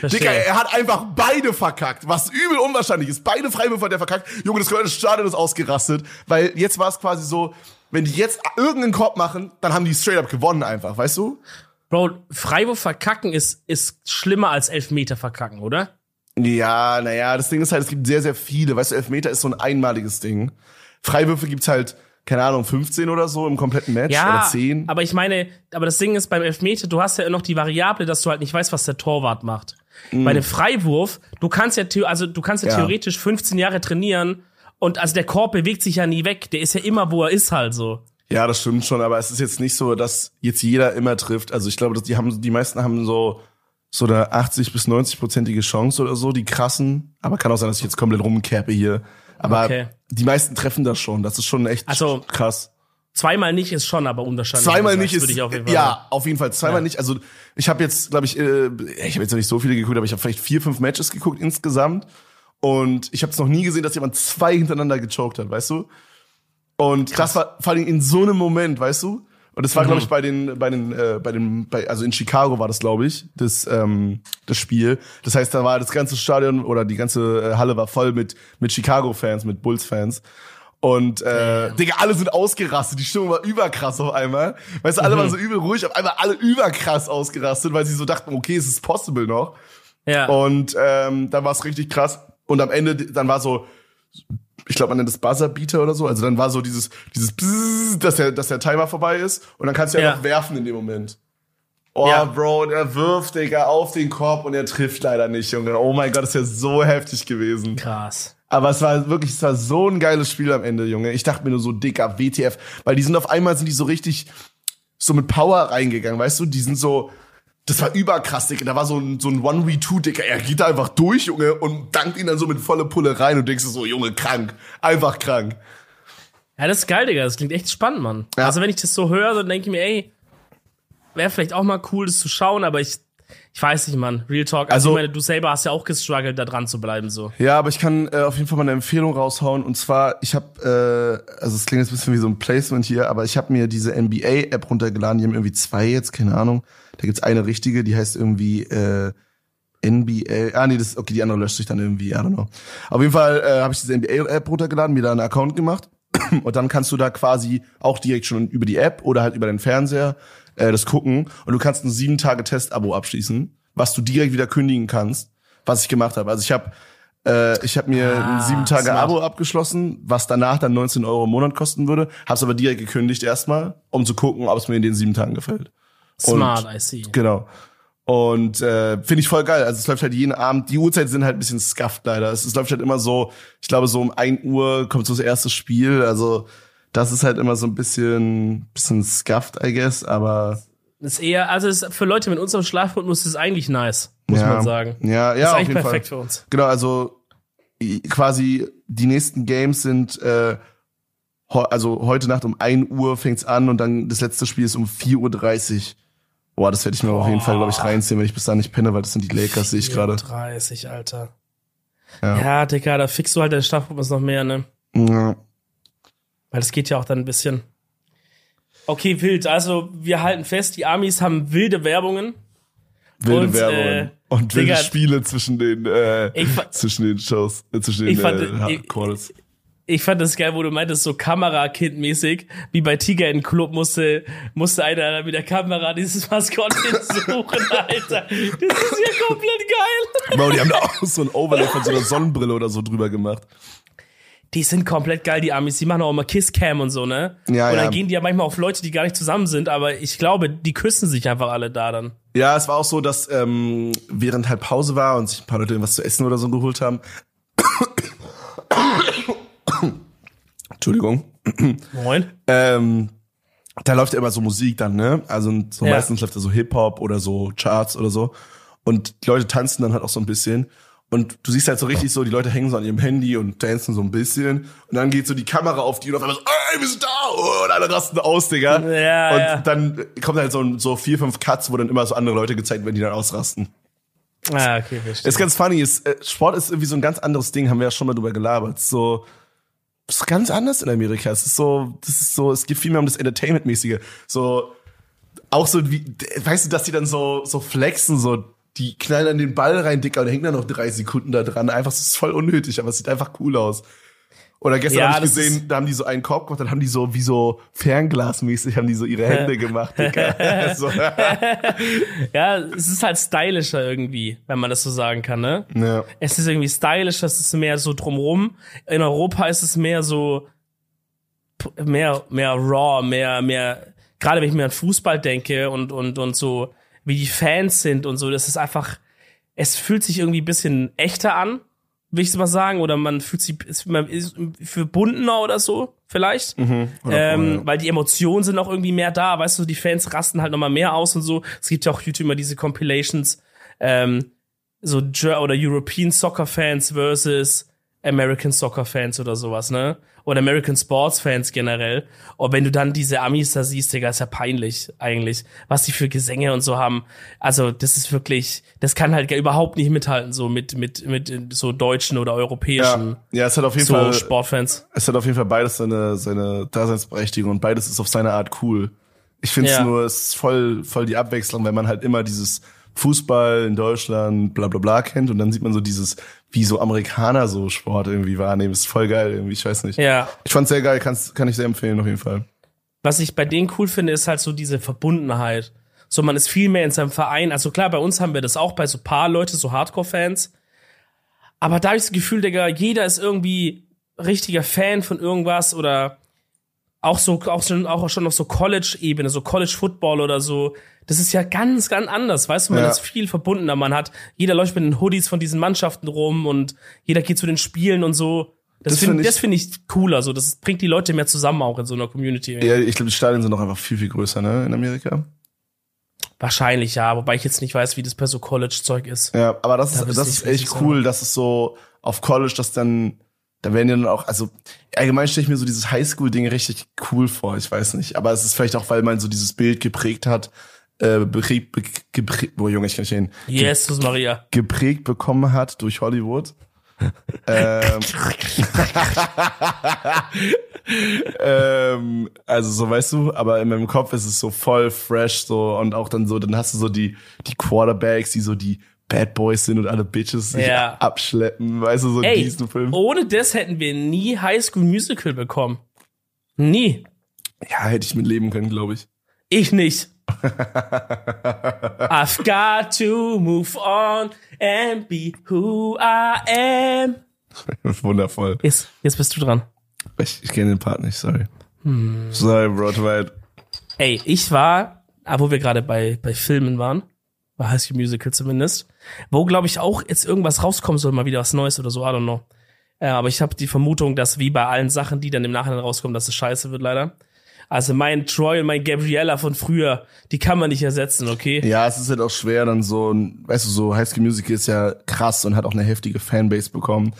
Verstehe. Digga, er hat einfach beide verkackt, was übel unwahrscheinlich ist. Beide Freiwürfe hat er verkackt. Junge, das komplette Stadion ist ausgerastet, weil jetzt war es quasi so, wenn die jetzt irgendeinen Korb machen, dann haben die straight up gewonnen einfach, weißt du? Bro, Freiwurf verkacken ist, ist schlimmer als Elfmeter verkacken, oder? Ja, naja, das Ding ist halt, es gibt sehr, sehr viele. Weißt du, Elfmeter ist so ein einmaliges Ding. Freiwürfe gibt's halt keine Ahnung, 15 oder so im kompletten Match ja, oder 10. Aber ich meine, aber das Ding ist beim Elfmeter, du hast ja noch die Variable, dass du halt nicht weißt, was der Torwart macht. Mm. Bei einem Freiwurf, du kannst ja, also du kannst ja, ja, theoretisch 15 Jahre trainieren und also der Korb bewegt sich ja nie weg, der ist ja immer, wo er ist halt so. Ja, das stimmt schon, aber es ist jetzt nicht so, dass jetzt jeder immer trifft. Also ich glaube, dass die haben, die meisten haben so so eine 80 bis 90 prozentige Chance oder so, die krassen. Aber kann auch sein, dass ich jetzt komplett rumkerpe hier. Aber okay. Die meisten treffen das schon. Das ist schon echt also, krass. Zweimal nicht ist schon, aber unwahrscheinlich. Zweimal nicht ist, auf ja, auf jeden Fall. Zweimal ja. nicht. Also ich habe jetzt, glaube ich, äh, ich habe jetzt noch nicht so viele geguckt, aber ich habe vielleicht vier, fünf Matches geguckt insgesamt. Und ich habe es noch nie gesehen, dass jemand zwei hintereinander gechoked hat, weißt du? Und Krass. das war vor allem in so einem Moment, weißt du? Und das war, mhm. glaube ich, bei den, bei den, äh, bei den, bei, also in Chicago war das, glaube ich, das, ähm, das Spiel. Das heißt, da war das ganze Stadion oder die ganze äh, Halle war voll mit, mit Chicago-Fans, mit Bulls-Fans. Und äh, Digga, alle sind ausgerastet. Die Stimmung war überkrass auf einmal. Weißt du, alle mhm. waren so übel ruhig, auf einmal alle überkrass ausgerastet, weil sie so dachten, okay, es ist possible noch. Ja. Und ähm, dann war es richtig krass. Und am Ende, dann war so ich glaube, man nennt das Buzzerbeater oder so. Also dann war so dieses, dieses Bzzz, dass der, dass der Timer vorbei ist und dann kannst du ja, noch werfen in dem Moment. Oh, ja. Bro, und er wirft, Digga, auf den Korb und er trifft leider nicht, Junge. Oh mein Gott, das ist ja so heftig gewesen. Krass. Aber es war wirklich, es war so ein geiles Spiel am Ende, Junge. Ich dachte mir nur so, dicker WTF, weil die sind auf einmal, sind die so richtig so mit Power reingegangen, weißt du? Die sind so, das war überkrass, Digga. Da war so ein, so ein 1v2, Digga. Er geht da einfach durch, Junge, und dankt ihn dann so mit volle Pulle rein und denkst du so, Junge, krank. Einfach krank. Ja, das ist geil, Digga. Das klingt echt spannend, Mann. Ja. Also wenn ich das so höre, dann denke ich mir, ey, wäre vielleicht auch mal cool, das zu schauen, aber ich, ich weiß nicht, Mann. Real Talk. Also, also ich meine, du selber hast ja auch gestruggelt, da dran zu bleiben, so. Ja, aber ich kann äh, auf jeden Fall mal eine Empfehlung raushauen. Und zwar, ich habe, äh, also es klingt jetzt ein bisschen wie so ein Placement hier, aber ich habe mir diese NBA-App runtergeladen. Die haben irgendwie zwei jetzt, keine Ahnung. Da gibt's eine richtige, die heißt irgendwie äh, NBA. Ah, nee, das okay, die andere löscht sich dann irgendwie, I don't know. Auf jeden Fall äh, habe ich diese NBA-App runtergeladen, mir da einen Account gemacht. Und dann kannst du da quasi auch direkt schon über die App oder halt über den Fernseher äh, das gucken und du kannst ein sieben Tage Test-Abo abschließen, was du direkt wieder kündigen kannst, was ich gemacht habe. Also ich habe äh, ich habe mir ah, ein sieben Tage Abo abgeschlossen, was danach dann 19 Euro im Monat kosten würde, habe es aber direkt gekündigt erstmal, um zu gucken, ob es mir in den sieben Tagen gefällt. Smart, I see. Genau. Und äh, finde ich voll geil. Also es läuft halt jeden Abend, die Uhrzeiten sind halt ein bisschen scuffed leider. Es, es läuft halt immer so, ich glaube so um ein Uhr kommt so das erste Spiel. Also das ist halt immer so ein bisschen, bisschen scuffed, I guess, aber. Das ist eher, also ist für Leute mit unserem Schlafrhythmus ist es eigentlich nice, muss ja, man sagen. Ja, ja, ist eigentlich perfekt Fall. für uns. Genau, also quasi die nächsten Games sind äh, also heute Nacht um 1 Uhr fängt's an und dann das letzte Spiel ist um 4.30 Uhr. Boah, das werde ich mir oh. auf jeden Fall, glaube ich, reinziehen, wenn ich bis da nicht penne, weil das sind die Lakers, sehe ich gerade. 30, Alter. Ja. ja, Digga, da fixst du halt den Schlafrhythmus noch mehr, ne? Ja. Weil das geht ja auch dann ein bisschen. Okay, wild. Also, wir halten fest, die Amis haben wilde Werbungen. Wilde und, Werbungen. Äh, und wilde Digga, Spiele zwischen den, äh, zwischen den Shows, äh, zwischen den fand, äh, Calls. Ich, ich fand das geil, wo du meintest, so Kamerakind-mäßig, wie bei Tiger in Club musste, musste einer mit der Kamera dieses Maskottchen suchen, Alter. Das ist ja komplett geil. Bro, die haben da auch so ein Overlay von so einer Sonnenbrille oder so drüber gemacht die sind komplett geil, die Amis. Die machen auch immer Kisscam und so, ne? Ja, und dann ja. gehen die ja manchmal auf Leute, die gar nicht zusammen sind, aber ich glaube, die küssen sich einfach alle da dann. Ja, es war auch so, dass ähm, während halt Pause war und sich ein paar Leute was zu essen oder so geholt haben. Entschuldigung. Moin. Ähm, da läuft ja immer so Musik dann, ne? Also so ja. meistens läuft da so Hip-Hop oder so Charts oder so. Und die Leute tanzen dann halt auch so ein bisschen. Und du siehst halt so richtig so, die Leute hängen so an ihrem Handy und tanzen so ein bisschen. Und dann geht so die Kamera auf die und auf einmal so, ey, wir sind da! Und alle rasten aus, Digga. Ja, und ja. dann kommt halt so, so vier, fünf Cuts, wo dann immer so andere Leute gezeigt werden, die dann ausrasten. Ah, okay, verstehe. Ist ganz funny. Ist, äh, Sport ist irgendwie so ein ganz anderes Ding, haben wir ja schon mal drüber gelabert. So, ist ganz anders in Amerika. Es ist so, das ist so, es geht viel mehr um das Entertainment-mäßige. So, auch so wie, weißt du, dass die dann so, so flexen, so, die knallen an den Ball rein, Dicker, und hängen dann noch drei Sekunden da dran. Einfach, das ist voll unnötig, aber es sieht einfach cool aus. Oder gestern ja, habe ich gesehen, da haben die so einen Korb gemacht, dann haben die so wie so Fernglasmäßig haben die so ihre Hände gemacht. Dicker. so. ja, es ist halt stylischer irgendwie, wenn man das so sagen kann, ne? Ja. Es ist irgendwie stylischer, es ist mehr so drumrum. In Europa ist es mehr so mehr mehr raw, mehr mehr gerade wenn ich mir an Fußball denke und und und so wie die Fans sind und so. Das ist einfach, es fühlt sich irgendwie ein bisschen echter an, will ich mal sagen, oder man fühlt sich ist, man ist verbundener oder so, vielleicht. Mhm, ähm, cool, ja. Weil die Emotionen sind auch irgendwie mehr da, weißt du, die Fans rasten halt nochmal mehr aus und so. Es gibt ja auch YouTube immer diese Compilations, ähm, so oder European Soccer Fans versus American Soccer Fans oder sowas, ne? Oder American Sports Fans generell. Und wenn du dann diese Amis da siehst, Digga, ist ja peinlich eigentlich, was die für Gesänge und so haben. Also, das ist wirklich, das kann halt überhaupt nicht mithalten, so mit, mit, mit so deutschen oder europäischen. Ja, ja es hat auf jeden so Fall. Sportfans. Es hat auf jeden Fall beides seine, seine Daseinsberechtigung und beides ist auf seine Art cool. Ich finde es ja. nur, es ist voll, voll die Abwechslung, wenn man halt immer dieses Fußball in Deutschland, bla bla bla kennt und dann sieht man so dieses, wie so Amerikaner so Sport irgendwie wahrnehmen. ist voll geil irgendwie, ich weiß nicht. Ja. Ich fand's sehr geil, kann's, kann ich sehr empfehlen auf jeden Fall. Was ich bei denen cool finde, ist halt so diese Verbundenheit. So, man ist viel mehr in seinem Verein. Also klar, bei uns haben wir das auch bei so paar Leute, so Hardcore-Fans. Aber da habe ich das Gefühl, Digga, jeder ist irgendwie richtiger Fan von irgendwas oder auch so, auch schon, auch schon auf so College-Ebene, so College Football oder so. Das ist ja ganz, ganz anders. Weißt du, man ja. ist viel verbundener. Man hat, jeder läuft mit den Hoodies von diesen Mannschaften rum und jeder geht zu den Spielen und so. Das, das finde find ich, find ich cooler. So, das bringt die Leute mehr zusammen auch in so einer Community. Ja, ich glaube, die Stadien sind auch einfach viel, viel größer, ne, in Amerika. Wahrscheinlich, ja, wobei ich jetzt nicht weiß, wie das bei so College-Zeug ist. Ja, aber das da ist, das ist echt cool, dass es so auf College, dass dann da werden ja dann auch, also allgemein stelle ich mir so dieses Highschool-Ding richtig cool vor, ich weiß nicht. Aber es ist vielleicht auch, weil man so dieses Bild geprägt hat, äh, geprägt, geprägt, boah Junge, ich kann nicht hin. Jesus Maria. Geprägt bekommen hat durch Hollywood. ähm, ähm, also so weißt du, aber in meinem Kopf ist es so voll fresh so und auch dann so, dann hast du so die die Quarterbacks, die so die Bad Boys sind und alle Bitches sich ja. abschleppen, weißt du, so Ey, diesen Film. Ohne das hätten wir nie High School Musical bekommen. Nie. Ja, hätte ich mit leben können, glaube ich. Ich nicht. I've got to move on and be who I am. Wundervoll. Jetzt, jetzt bist du dran. Ich, ich kenne den Part nicht, sorry. Hm. Sorry, Broadway. Ey, ich war, ah, wo wir gerade bei, bei Filmen waren, bei High School Musical zumindest, wo, glaube ich, auch jetzt irgendwas rauskommen soll, mal wieder was Neues oder so, I don't know. Ja, aber ich habe die Vermutung, dass wie bei allen Sachen, die dann im Nachhinein rauskommen, dass es scheiße wird, leider. Also mein Troy und mein Gabriella von früher, die kann man nicht ersetzen, okay? Ja, es ist halt auch schwer, dann so weißt du, so High School Musical ist ja krass und hat auch eine heftige Fanbase bekommen.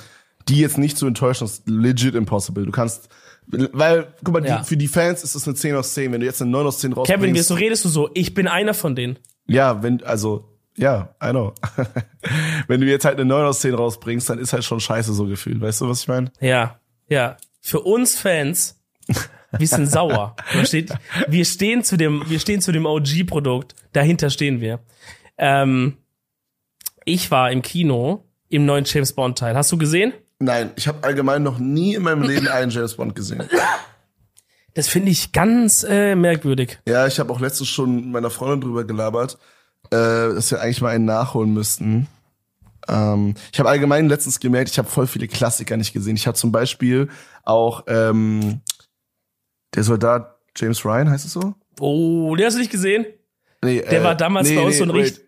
Die jetzt nicht zu enttäuschen, ist legit impossible. Du kannst, weil, guck mal, ja. die, für die Fans ist das eine 10 aus 10. Wenn du jetzt eine 9 aus 10 rausbringst. Kevin, wieso redest du so? Ich bin einer von denen. Ja, wenn, also, ja, I know. Wenn du jetzt halt eine 9 aus 10 rausbringst, dann ist halt schon scheiße so gefühlt. Weißt du, was ich meine? Ja, ja. Für uns Fans, wir sind sauer. Steht, wir stehen zu dem, wir stehen zu dem OG-Produkt. Dahinter stehen wir. Ähm, ich war im Kino im neuen James Bond Teil. Hast du gesehen? Nein, ich habe allgemein noch nie in meinem Leben einen James Bond gesehen. Das finde ich ganz äh, merkwürdig. Ja, ich habe auch letztens schon mit meiner Freundin drüber gelabert äh, dass wir eigentlich mal einen nachholen müssten. Ähm, ich habe allgemein letztens gemerkt, ich habe voll viele Klassiker nicht gesehen. Ich habe zum Beispiel auch ähm, der Soldat James Ryan, heißt es so? Oh, den hast du nicht gesehen? Nee, der äh, war damals nee, bei uns nee, so ein richtig.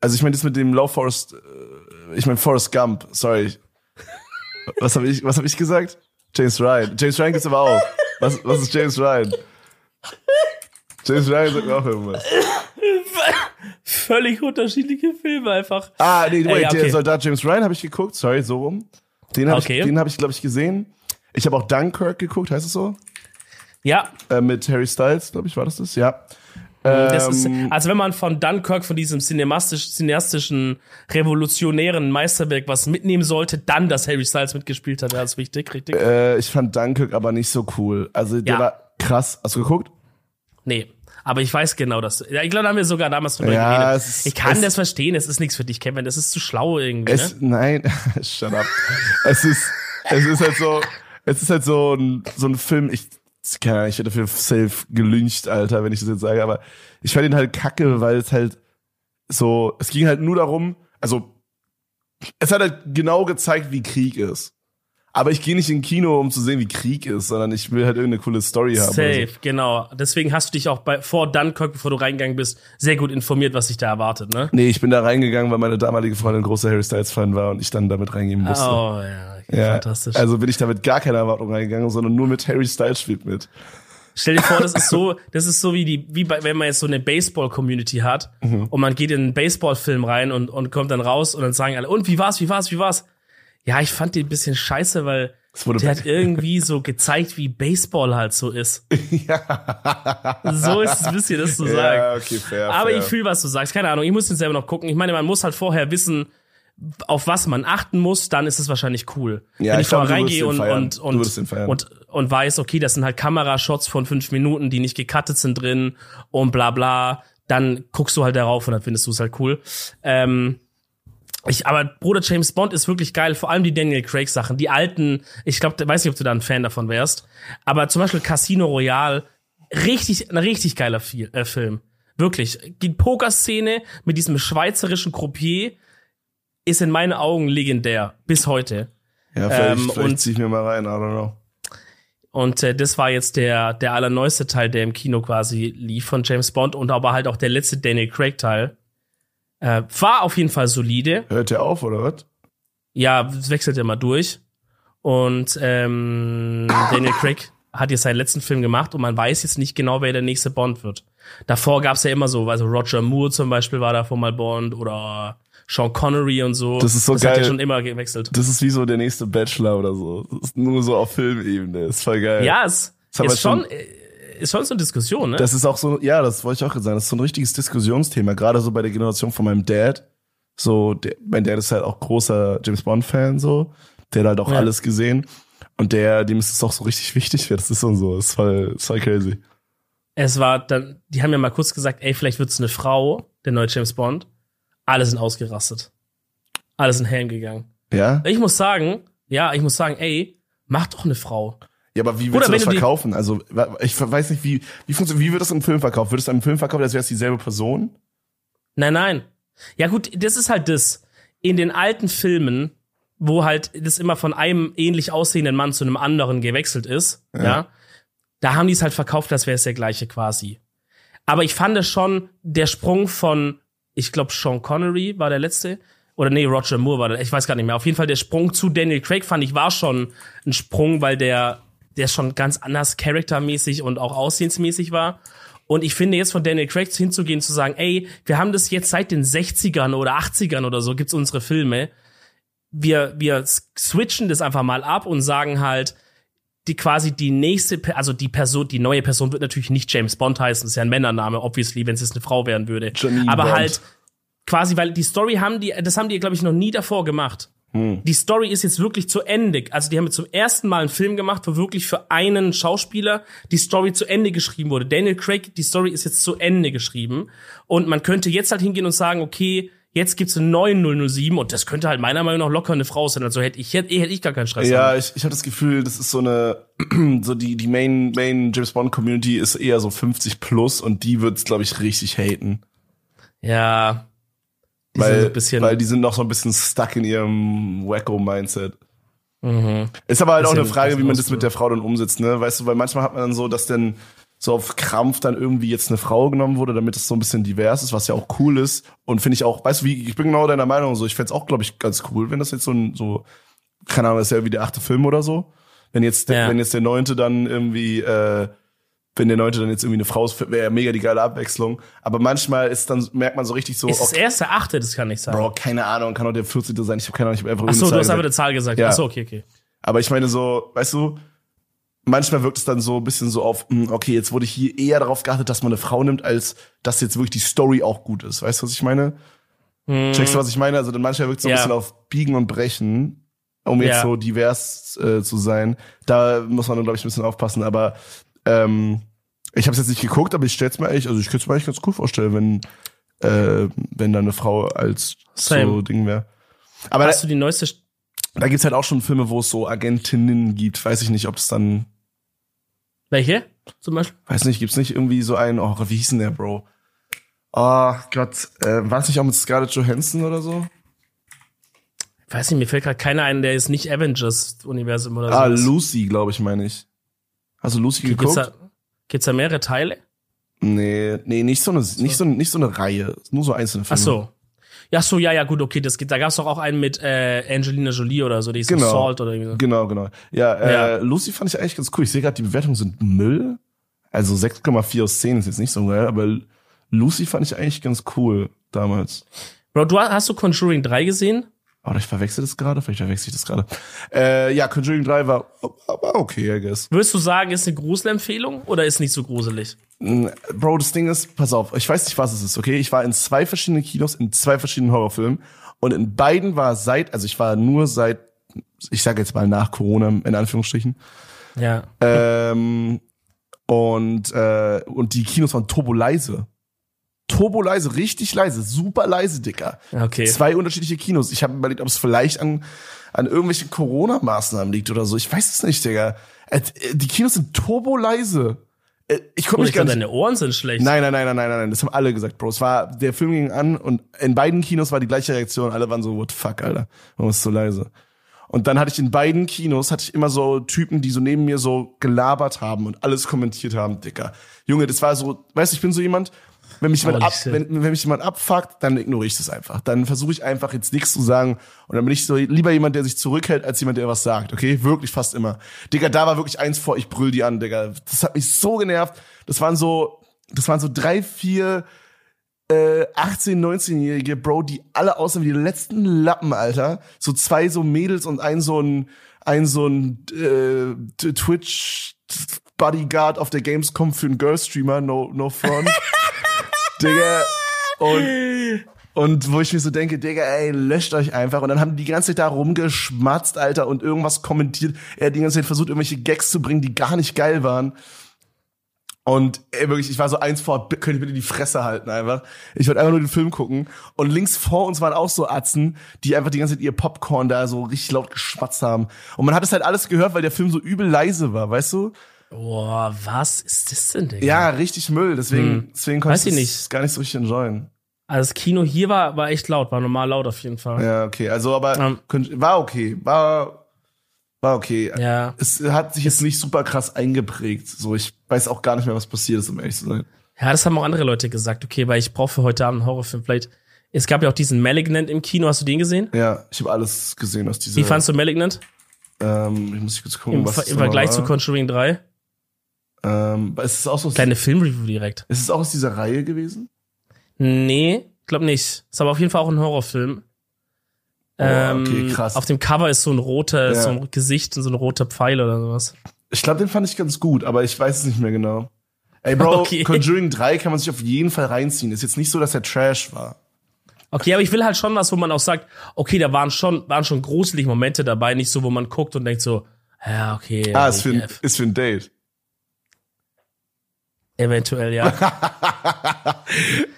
Also ich meine das mit dem Low Forest, äh, ich meine Forrest Gump, sorry. Was habe ich, was hab ich gesagt? James Ryan. James Ryan gibt's aber auch. Was, was ist James Ryan? James Ryan sagt auch irgendwas völlig unterschiedliche Filme einfach. Ah, nee, wait, äh, okay. der Soldat James Ryan habe ich geguckt, sorry, so rum. Den habe okay. ich, den hab ich glaube ich gesehen. Ich habe auch Dunkirk geguckt, heißt es so? Ja. Äh, mit Harry Styles, glaube ich, war das das? Ja. Das ist, ähm, also wenn man von Dunkirk, von diesem cinemastisch, cineastischen, revolutionären Meisterwerk was mitnehmen sollte, dann, dass Harry Styles mitgespielt hat, wäre das wichtig, richtig? Äh, ich fand Dunkirk aber nicht so cool. Also der ja. war krass. Hast du geguckt? Nee. Aber ich weiß genau, dass. Ja, ich glaube, da haben wir sogar damals drüber ja, geredet. Ist, ich kann das verstehen, es ist nichts für dich, Kevin. Das ist zu schlau irgendwie. Es, ne? Nein, shut up. es ist, es ist halt so, es ist halt so ein, so ein Film, ich, keine ich werde dafür safe gelüncht, Alter, wenn ich das jetzt sage, aber ich fand ihn halt kacke, weil es halt so, es ging halt nur darum, also, es hat halt genau gezeigt, wie Krieg ist. Aber ich gehe nicht in Kino, um zu sehen, wie Krieg ist, sondern ich will halt irgendeine coole Story haben. Safe, so. genau. Deswegen hast du dich auch bei, vor Dunkirk, bevor du reingegangen bist, sehr gut informiert, was sich da erwartet, ne? Nee, ich bin da reingegangen, weil meine damalige Freundin großer Harry Styles-Fan war und ich dann damit reingehen musste. Oh, ja, ja. fantastisch. Also bin ich da mit gar keiner Erwartung reingegangen, sondern nur mit Harry Styles spielt mit. Stell dir vor, das ist so, das ist so wie die, wie bei, wenn man jetzt so eine Baseball-Community hat mhm. und man geht in einen Baseball-Film rein und, und kommt dann raus und dann sagen alle, und wie war's, wie war's, wie war's? Ja, ich fand den ein bisschen scheiße, weil der hat irgendwie so gezeigt, wie Baseball halt so ist. ja. So ist es ein bisschen, das zu sagen. Ja, okay, fair, Aber fair. ich fühle, was du sagst. Keine Ahnung, ich muss den selber noch gucken. Ich meine, man muss halt vorher wissen, auf was man achten muss, dann ist es wahrscheinlich cool. Ja, Wenn ich, ich vorher reingehe und, und, und, und, und weiß, okay, das sind halt Kamerashots von fünf Minuten, die nicht gecuttet sind drin und bla bla, dann guckst du halt darauf und dann findest du es halt cool. Ähm, ich, aber Bruder James Bond ist wirklich geil, vor allem die Daniel Craig Sachen, die alten, ich glaube, weiß nicht, ob du da ein Fan davon wärst, aber zum Beispiel Casino Royale, richtig, ein richtig geiler äh, Film. Wirklich. Die Pokerszene mit diesem schweizerischen Croupier ist in meinen Augen legendär. Bis heute. Ja, vielleicht, ähm, vielleicht zieh ich mir mal rein, I don't know. Und äh, das war jetzt der, der allerneueste Teil, der im Kino quasi lief von James Bond und aber halt auch der letzte Daniel Craig-Teil. Äh, war auf jeden Fall solide. Hört der auf, oder was? Ja, es wechselt ja mal durch. Und ähm, Daniel Craig hat jetzt seinen letzten Film gemacht und man weiß jetzt nicht genau, wer der nächste Bond wird. Davor gab's ja immer so, also Roger Moore zum Beispiel war davor mal Bond oder Sean Connery und so. Das ist so das geil. hat ja schon immer gewechselt. Das ist wie so der nächste Bachelor oder so. Das ist nur so auf Filmebene. Ist voll geil. Ja, es ist schon, äh, ist schon so eine Diskussion, ne? Das ist auch so, ja, das wollte ich auch sagen. Das ist so ein richtiges Diskussionsthema, gerade so bei der Generation von meinem Dad. So, der, mein Dad ist halt auch großer James Bond Fan, so. Der hat halt auch ja. alles gesehen. Und der, dem ist es auch so richtig wichtig, das ist und so. Das ist voll, ist voll crazy. Es war dann, die haben ja mal kurz gesagt, ey, vielleicht wird's eine Frau, der neue James Bond. Alle sind ausgerastet. Alle sind helm gegangen. Ja? Ich muss sagen, ja, ich muss sagen, ey, mach doch eine Frau. Ja, aber wie willst Oder du das verkaufen? Also, ich weiß nicht, wie, wie funktioniert, wie wird das im Film verkauft? Wird es im Film verkauft, als wäre es dieselbe Person? Nein, nein. Ja, gut, das ist halt das. In den alten Filmen wo halt das immer von einem ähnlich aussehenden Mann zu einem anderen gewechselt ist, ja, ja da haben die es halt verkauft, als wäre es der gleiche quasi. Aber ich fand es schon, der Sprung von, ich glaube, Sean Connery war der letzte, oder nee, Roger Moore war der, ich weiß gar nicht mehr. Auf jeden Fall der Sprung zu Daniel Craig fand ich war schon ein Sprung, weil der, der schon ganz anders charaktermäßig und auch aussehensmäßig war. Und ich finde jetzt von Daniel Craig hinzugehen, zu sagen, ey, wir haben das jetzt seit den 60ern oder 80ern oder so, gibt's unsere Filme wir, wir switchen das einfach mal ab und sagen halt, die quasi die nächste, also die Person, die neue Person wird natürlich nicht James Bond heißen, das ist ja ein Männername, obviously, wenn es jetzt eine Frau werden würde. Janine Aber Bond. halt quasi, weil die Story haben die, das haben die, glaube ich, noch nie davor gemacht. Hm. Die Story ist jetzt wirklich zu Ende. Also die haben jetzt zum ersten Mal einen Film gemacht, wo wirklich für einen Schauspieler die Story zu Ende geschrieben wurde. Daniel Craig, die Story ist jetzt zu Ende geschrieben. Und man könnte jetzt halt hingehen und sagen, okay, Jetzt gibt's einen neuen 007 und das könnte halt meiner Meinung nach locker eine Frau sein. Also hätte ich, hätte, hätte ich gar keinen Stress. Ja, haben. ich, ich habe das Gefühl, das ist so eine, so die, die Main, Main James Bond Community ist eher so 50 plus und die wird's, glaube ich, richtig haten. Ja. Die weil, weil die sind noch so ein bisschen stuck in ihrem Wacko-Mindset. Mhm. Ist aber halt auch eine Frage, wie man das mit der Frau dann umsetzt, ne? Weißt du, weil manchmal hat man dann so, dass denn so auf Krampf dann irgendwie jetzt eine Frau genommen wurde, damit es so ein bisschen divers ist, was ja auch cool ist. Und finde ich auch, weißt du, wie, ich bin genau deiner Meinung so, ich fände es auch, glaube ich, ganz cool, wenn das jetzt so ein, so, keine Ahnung, das ist ja wie der achte Film oder so. Wenn jetzt, ja. wenn jetzt der neunte dann irgendwie, äh, wenn der neunte dann jetzt irgendwie eine Frau ist, wäre ja mega die geile Abwechslung. Aber manchmal ist dann, merkt man so richtig so. Ist das okay, erste, achte, das kann nicht sein. Bro, keine Ahnung, kann auch der 14. sein, ich habe keine Ahnung, ich habe einfach Ach so, du hast aber eine Zahl gesagt. Ja. Ach so, okay, okay. Aber ich meine so, weißt du, manchmal wirkt es dann so ein bisschen so auf, hm, okay, jetzt wurde hier eher darauf geachtet, dass man eine Frau nimmt, als dass jetzt wirklich die Story auch gut ist. Weißt du, was ich meine? Hm. Checkst du, was ich meine? Also dann manchmal wirkt es so ein bisschen auf Biegen und Brechen, um jetzt ja. so divers äh, zu sein. Da muss man dann, glaube ich, ein bisschen aufpassen. Aber ähm, ich habe es jetzt nicht geguckt, aber ich stell's mir eigentlich, also ich könnte es mir eigentlich ganz cool vorstellen, wenn äh, wenn da eine Frau als Same. so Ding wäre. Aber hast da, du die neueste da gibt's halt auch schon Filme, wo es so Agentinnen gibt. Weiß ich nicht, ob es dann welche? Zum Beispiel? Weiß nicht, gibt's nicht irgendwie so einen, oh, wie hieß denn der, Bro? Oh Gott, äh, war es nicht auch mit Scarlett Johansson oder so? Ich weiß nicht, mir fällt gerade keiner ein, der ist nicht Avengers-Universum oder so. Ah, Lucy, glaube ich, meine ich. Hast du Lucy okay, geguckt? Gibt's da, gibt's da mehrere Teile? Nee, nee, nicht so eine, so. nicht so, nicht so eine Reihe. Nur so einzelne Filme. Ach so. Ja, so, ja, ja, gut, okay, das geht. Da gab's doch auch einen mit äh, Angelina Jolie oder so, die ist genau. Salt oder irgendwie so. Genau, genau. Ja, äh, ja. Lucy fand ich eigentlich ganz cool. Ich sehe gerade, die Bewertungen sind Müll. Also 6,4 aus 10 ist jetzt nicht so geil, aber Lucy fand ich eigentlich ganz cool damals. Bro, du hast du Conjuring 3 gesehen? Oder ich verwechsel das gerade, vielleicht verwechsel ich das gerade. Äh, ja, Conjuring 3 war, war okay, I guess. Würdest du sagen, ist eine Gruselempfehlung oder ist nicht so gruselig? Bro, das Ding ist, pass auf, ich weiß nicht, was es ist, okay? Ich war in zwei verschiedenen Kinos, in zwei verschiedenen Horrorfilmen und in beiden war seit, also ich war nur seit, ich sage jetzt mal nach Corona, in Anführungsstrichen. Ja. Ähm, und, äh, und die Kinos waren turbo leise turbo leise, richtig leise, super leise, Dicker. Okay. Zwei unterschiedliche Kinos. Ich habe überlegt, ob es vielleicht an, an irgendwelchen Corona-Maßnahmen liegt oder so. Ich weiß es nicht, Digga. Äh, die Kinos sind turbo leise. Äh, ich komme nicht ganz. Deine Ohren sind schlecht. Nein, nein, nein, nein, nein, nein. Das haben alle gesagt, Bro. Es war, der Film ging an und in beiden Kinos war die gleiche Reaktion. Alle waren so, what the fuck, Alter. Warum ist es so leise? Und dann hatte ich in beiden Kinos, hatte ich immer so Typen, die so neben mir so gelabert haben und alles kommentiert haben, Dicker. Junge, das war so, weißt du, ich bin so jemand, wenn mich jemand, ab, wenn, wenn mich jemand abfuckt, dann ignoriere ich das einfach. Dann versuche ich einfach jetzt nichts zu sagen. Und dann bin ich so lieber jemand, der sich zurückhält, als jemand, der was sagt. Okay? Wirklich fast immer. Digga, da war wirklich eins vor, ich brüll die an, Digga. Das hat mich so genervt. Das waren so, das waren so drei, vier äh, 18-, 19-Jährige, Bro, die alle aussehen wie die letzten Lappen, Alter. So zwei so Mädels und ein so ein, ein so ein äh, Twitch Bodyguard auf der Gamescom für einen Girl-Streamer, no, no front. Digga. Und, und wo ich mir so denke, Digga, ey, löscht euch einfach. Und dann haben die die ganze Zeit da rumgeschmatzt, Alter, und irgendwas kommentiert. Er hat die ganze Zeit versucht, irgendwelche Gags zu bringen, die gar nicht geil waren. Und ey, wirklich, ich war so eins vor, könnt ihr bitte die Fresse halten einfach. Ich wollte einfach nur den Film gucken. Und links vor uns waren auch so Atzen, die einfach die ganze Zeit ihr Popcorn da so richtig laut geschmatzt haben. Und man hat es halt alles gehört, weil der Film so übel leise war, weißt du? Boah, was ist das denn, Digga? Ja, richtig Müll. Deswegen, hm. deswegen konnte ich es gar nicht so richtig enjoyen. Also das Kino hier war, war echt laut, war normal laut auf jeden Fall. Ja, okay. Also, aber um, war okay. War war okay. Ja. Es hat sich jetzt nicht super krass eingeprägt. So, ich weiß auch gar nicht mehr, was passiert ist, um ehrlich zu sein. Ja, das haben auch andere Leute gesagt. Okay, weil ich brauche für heute Abend einen Horrorfilm. Vielleicht. Es gab ja auch diesen Malignant im Kino. Hast du den gesehen? Ja, ich habe alles gesehen aus dieser. Wie fandst du Malignant? Ähm, ich muss kurz gucken, Im, was Im Vergleich war. zu Conjuring 3? Ähm, ist es auch so. Kleine Filmreview direkt. Ist es auch aus dieser Reihe gewesen? Nee, glaub nicht. Ist aber auf jeden Fall auch ein Horrorfilm. Oh, okay, ähm, krass. Auf dem Cover ist so ein roter, ja. so ein Gesicht und so ein roter Pfeil oder sowas. Ich glaube, den fand ich ganz gut, aber ich weiß es nicht mehr genau. Ey, Bro, okay. Conjuring 3 kann man sich auf jeden Fall reinziehen. Ist jetzt nicht so, dass er Trash war. Okay, aber ich will halt schon was, wo man auch sagt, okay, da waren schon, waren schon gruselige Momente dabei, nicht so, wo man guckt und denkt so, ja, okay. Ah, ist für, ein, ist für ein Date. Eventuell, ja.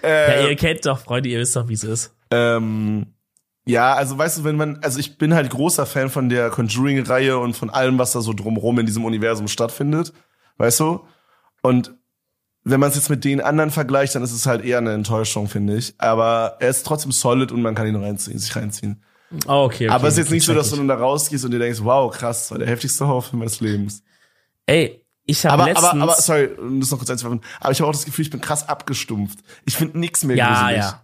äh, ja, ihr kennt doch, Freunde, ihr wisst doch, wie es ist. Ähm, ja, also weißt du, wenn man, also ich bin halt großer Fan von der Conjuring-Reihe und von allem, was da so drumherum in diesem Universum stattfindet, weißt du? Und wenn man es jetzt mit den anderen vergleicht, dann ist es halt eher eine Enttäuschung, finde ich. Aber er ist trotzdem solid und man kann ihn reinziehen, sich reinziehen. Oh, okay, okay. Aber es ist jetzt nicht so, dass du dann da rausgehst und dir denkst, wow, krass, das war der heftigste Horrorfilm meines Lebens. Ey, ich habe letztens... Aber, aber, sorry, um das noch kurz einzuwerfen, aber ich habe auch das Gefühl, ich bin krass abgestumpft. Ich finde nichts mehr ja, gruselig. Ja,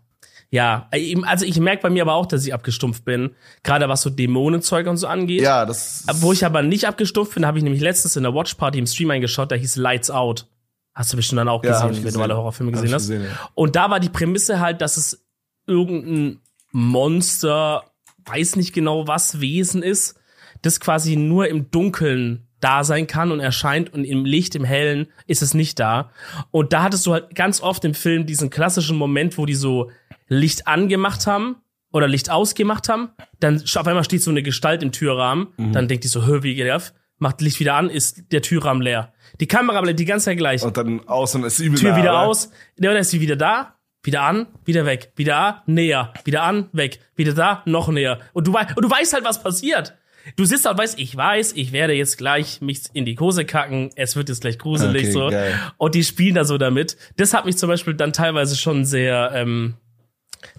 ja, also ich merke bei mir aber auch, dass ich abgestumpft bin, gerade was so Dämonenzeug und so angeht. Ja, das. Wo ich aber nicht abgestumpft bin, habe ich nämlich letztens in der Watchparty im Stream eingeschaut, da hieß Lights Out. Hast du bestimmt dann auch gesehen, ja, wenn du alle Horrorfilme gesehen hast. Gesehen, ja. Und da war die Prämisse halt, dass es irgendein Monster, weiß nicht genau was Wesen ist, das quasi nur im Dunkeln da sein kann und erscheint und im Licht, im Hellen ist es nicht da. Und da hattest du halt ganz oft im Film diesen klassischen Moment, wo die so Licht angemacht haben oder Licht ausgemacht haben, dann auf einmal steht so eine Gestalt im Türrahmen, mhm. dann denkt die so, hör, wie geht das? Macht Licht wieder an, ist der Türrahmen leer. Die Kamera bleibt die ganze Zeit gleich. Und dann aus und ist sie wieder Tür wieder oder? aus, ja, dann ist sie wieder da, wieder an, wieder weg, wieder näher, wieder an, weg, wieder da, noch näher. Und du, und du weißt halt, was passiert. Du sitzt da und weißt, ich weiß, ich werde jetzt gleich mich in die Hose kacken, es wird jetzt gleich gruselig okay, so. Geil. Und die spielen da so damit. Das hat mich zum Beispiel dann teilweise schon sehr, ähm,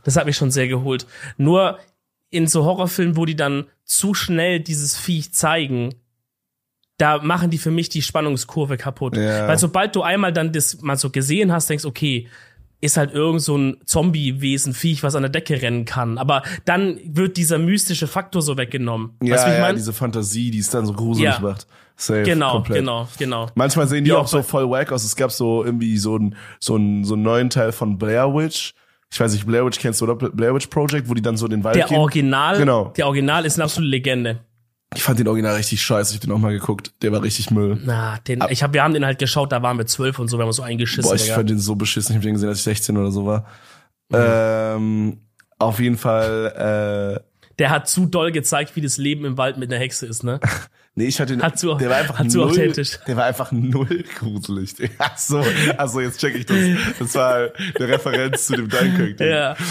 das hat mich schon sehr geholt. Nur in so Horrorfilmen, wo die dann zu schnell dieses Viech zeigen, da machen die für mich die Spannungskurve kaputt. Ja. Weil sobald du einmal dann das mal so gesehen hast, denkst, okay, ist halt irgend so ein Zombie-Wesen, Viech, was an der Decke rennen kann. Aber dann wird dieser mystische Faktor so weggenommen. Ja, weißt, wie ich ja, mein? diese Fantasie, die es dann so gruselig ja. macht. Safe, genau, komplett. genau, genau. Manchmal sehen die Wie auch so voll wack aus. Es gab so irgendwie so einen so einen, so einen neuen Teil von Blair Witch ich weiß nicht, Blair Witch kennst du, oder? Blair Witch Project, wo die dann so in den Wald der gehen. Original, genau. Der Original ist eine absolute Legende. Ich fand den Original richtig scheiße, ich hab den auch mal geguckt. Der war richtig Müll. Na, den, Ab ich hab, wir haben den halt geschaut, da waren wir zwölf und so, wir haben uns so eingeschissen. Boah, ich Digga. fand den so beschissen, ich hab den gesehen, als ich 16 oder so war. Mhm. Ähm, auf jeden Fall, äh, Der hat zu doll gezeigt, wie das Leben im Wald mit einer Hexe ist, ne? Nee, ich hatte hat zu, der war einfach null, authentisch. Der war einfach null gruselig. Ach so, also jetzt check ich das. Das war eine Referenz zu dem Dunkirk. Ja.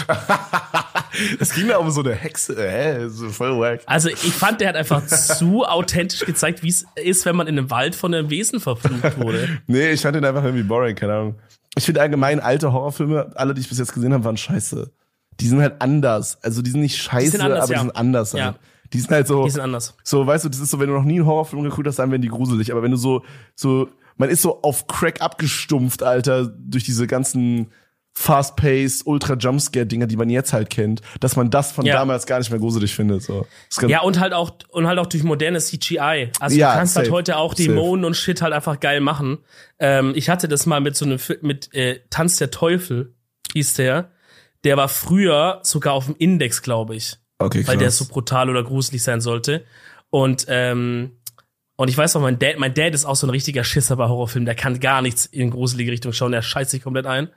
Es ging da um so eine Hexe, äh, so voll wack. Also ich fand, der hat einfach zu authentisch gezeigt, wie es ist, wenn man in einem Wald von einem Wesen verflucht wurde. nee, ich fand den einfach irgendwie boring, keine Ahnung. Ich finde allgemein alte Horrorfilme, alle, die ich bis jetzt gesehen habe, waren scheiße. Die sind halt anders. Also die sind nicht scheiße, sind anders, aber ja. die sind anders. Halt. Ja Die sind halt so. Die sind anders. So, weißt du, das ist so, wenn du noch nie einen Horrorfilm geguckt hast, dann werden die gruselig. Aber wenn du so, so, man ist so auf Crack abgestumpft, Alter, durch diese ganzen fast-paced, ultra Jumpscare Dinger, die man jetzt halt kennt, dass man das von ja. damals gar nicht mehr gruselig findet, so. Ja, und halt auch, und halt auch durch moderne CGI. Also ja, du kannst halt safe, halt heute auch Dämonen und Shit halt einfach geil machen. Ähm, ich hatte das mal mit so einem, mit, äh, Tanz der Teufel, hieß der. Der war früher sogar auf dem Index, glaube ich. Okay. Weil der so brutal oder gruselig sein sollte. Und, ähm, und ich weiß noch, mein Dad, mein Dad ist auch so ein richtiger Schisser bei Horrorfilmen. Der kann gar nichts in gruselige Richtung schauen. Der scheißt sich komplett ein.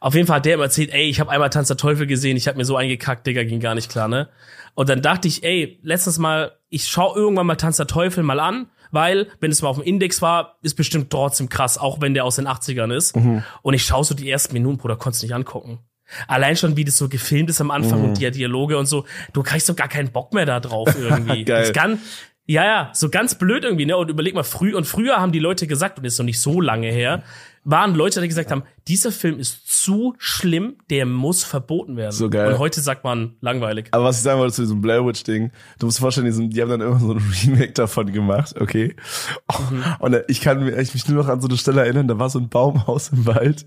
Auf jeden Fall hat der immer erzählt, ey, ich habe einmal Tanz der Teufel gesehen. Ich habe mir so eingekackt, Digga, ging gar nicht klar, ne? Und dann dachte ich, ey, letztens mal, ich schau irgendwann mal Tanz der Teufel mal an, weil, wenn es mal auf dem Index war, ist bestimmt trotzdem krass, auch wenn der aus den 80ern ist. Mhm. Und ich schaue so die ersten Minuten, Bruder, konntest nicht angucken. Allein schon, wie das so gefilmt ist am Anfang mhm. und die Dialoge und so, du kriegst so gar keinen Bock mehr da drauf irgendwie. Geil. Das kann, ja, ja, so ganz blöd irgendwie, ne? Und überleg mal, früh und früher haben die Leute gesagt, und ist noch nicht so lange her, waren Leute, die gesagt haben, dieser Film ist zu schlimm, der muss verboten werden. So geil. Und heute sagt man langweilig. Aber was ich sagen wollte zu diesem Blair Witch Ding, du musst dir vorstellen, die haben dann immer so ein Remake davon gemacht, okay? Mhm. Und ich kann mich nur noch an so eine Stelle erinnern, da war so ein Baumhaus im Wald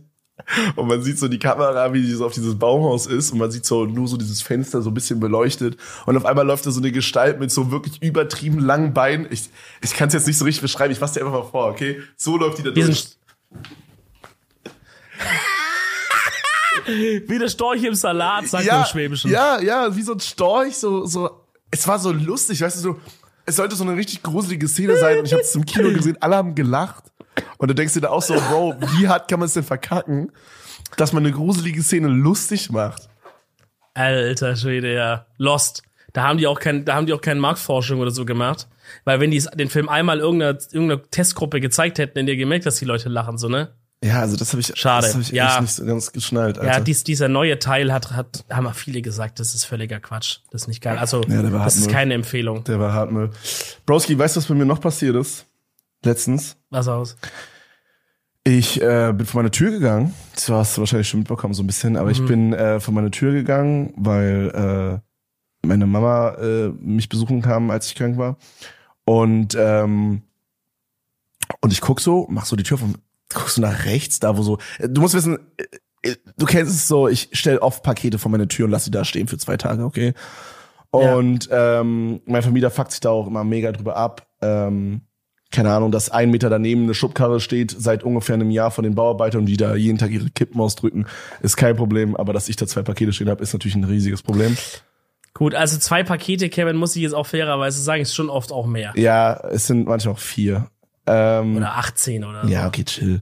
und man sieht so die Kamera, wie die so auf dieses Baumhaus ist und man sieht so nur so dieses Fenster so ein bisschen beleuchtet und auf einmal läuft da so eine Gestalt mit so wirklich übertrieben langen Beinen. Ich, ich kann es jetzt nicht so richtig beschreiben, ich fasse dir einfach mal vor, okay? So läuft die da durch. wie der Storch im Salat, sagt ja, man im Schwäbischen. Ja, ja, wie so ein Storch, so, so, es war so lustig, weißt du, so, es sollte so eine richtig gruselige Szene sein und ich habe es im Kino gesehen, alle haben gelacht und du denkst dir da auch so, Bro, wie hart kann man es denn verkacken, dass man eine gruselige Szene lustig macht? Alter Schwede, ja. Lost. Da haben die auch kein, da haben die auch keine Marktforschung oder so gemacht. Weil wenn die den Film einmal irgendeiner, irgendeiner Testgruppe gezeigt hätten, in der gemerkt, dass die Leute lachen, so, ne? Ja, also das habe ich, Schade. Das hab ich ja. nicht so ganz geschnallt. Alter. Ja, dies, dieser neue Teil hat, hat, haben auch viele gesagt, das ist völliger Quatsch. Das ist nicht geil. Also, ja, das ist keine Empfehlung. Der war Hartmüll. Broski, weißt du, was bei mir noch passiert ist? Letztens. Was aus? Ich äh, bin vor meine Tür gegangen. Das hast du wahrscheinlich schon mitbekommen, so ein bisschen. Aber mhm. ich bin äh, vor meine Tür gegangen, weil äh, meine Mama äh, mich besuchen kam, als ich krank war. Und ähm, und ich guck so, mach so die Tür von, guckst du nach rechts, da wo so. Du musst wissen, äh, du kennst es so. Ich stell oft Pakete vor meine Tür und lass sie da stehen für zwei Tage, okay. Und ja. ähm, mein Vermieter fuckt sich da auch immer mega drüber ab. Ähm, keine Ahnung, dass ein Meter daneben eine Schubkarre steht seit ungefähr einem Jahr von den Bauarbeitern, die da jeden Tag ihre Kippen ausdrücken, ist kein Problem. Aber dass ich da zwei Pakete stehen habe, ist natürlich ein riesiges Problem. Gut, also zwei Pakete, Kevin, muss ich jetzt auch fairerweise sagen, ist schon oft auch mehr. Ja, es sind manchmal auch vier. Ähm, oder 18 oder so. Ja, okay, chill.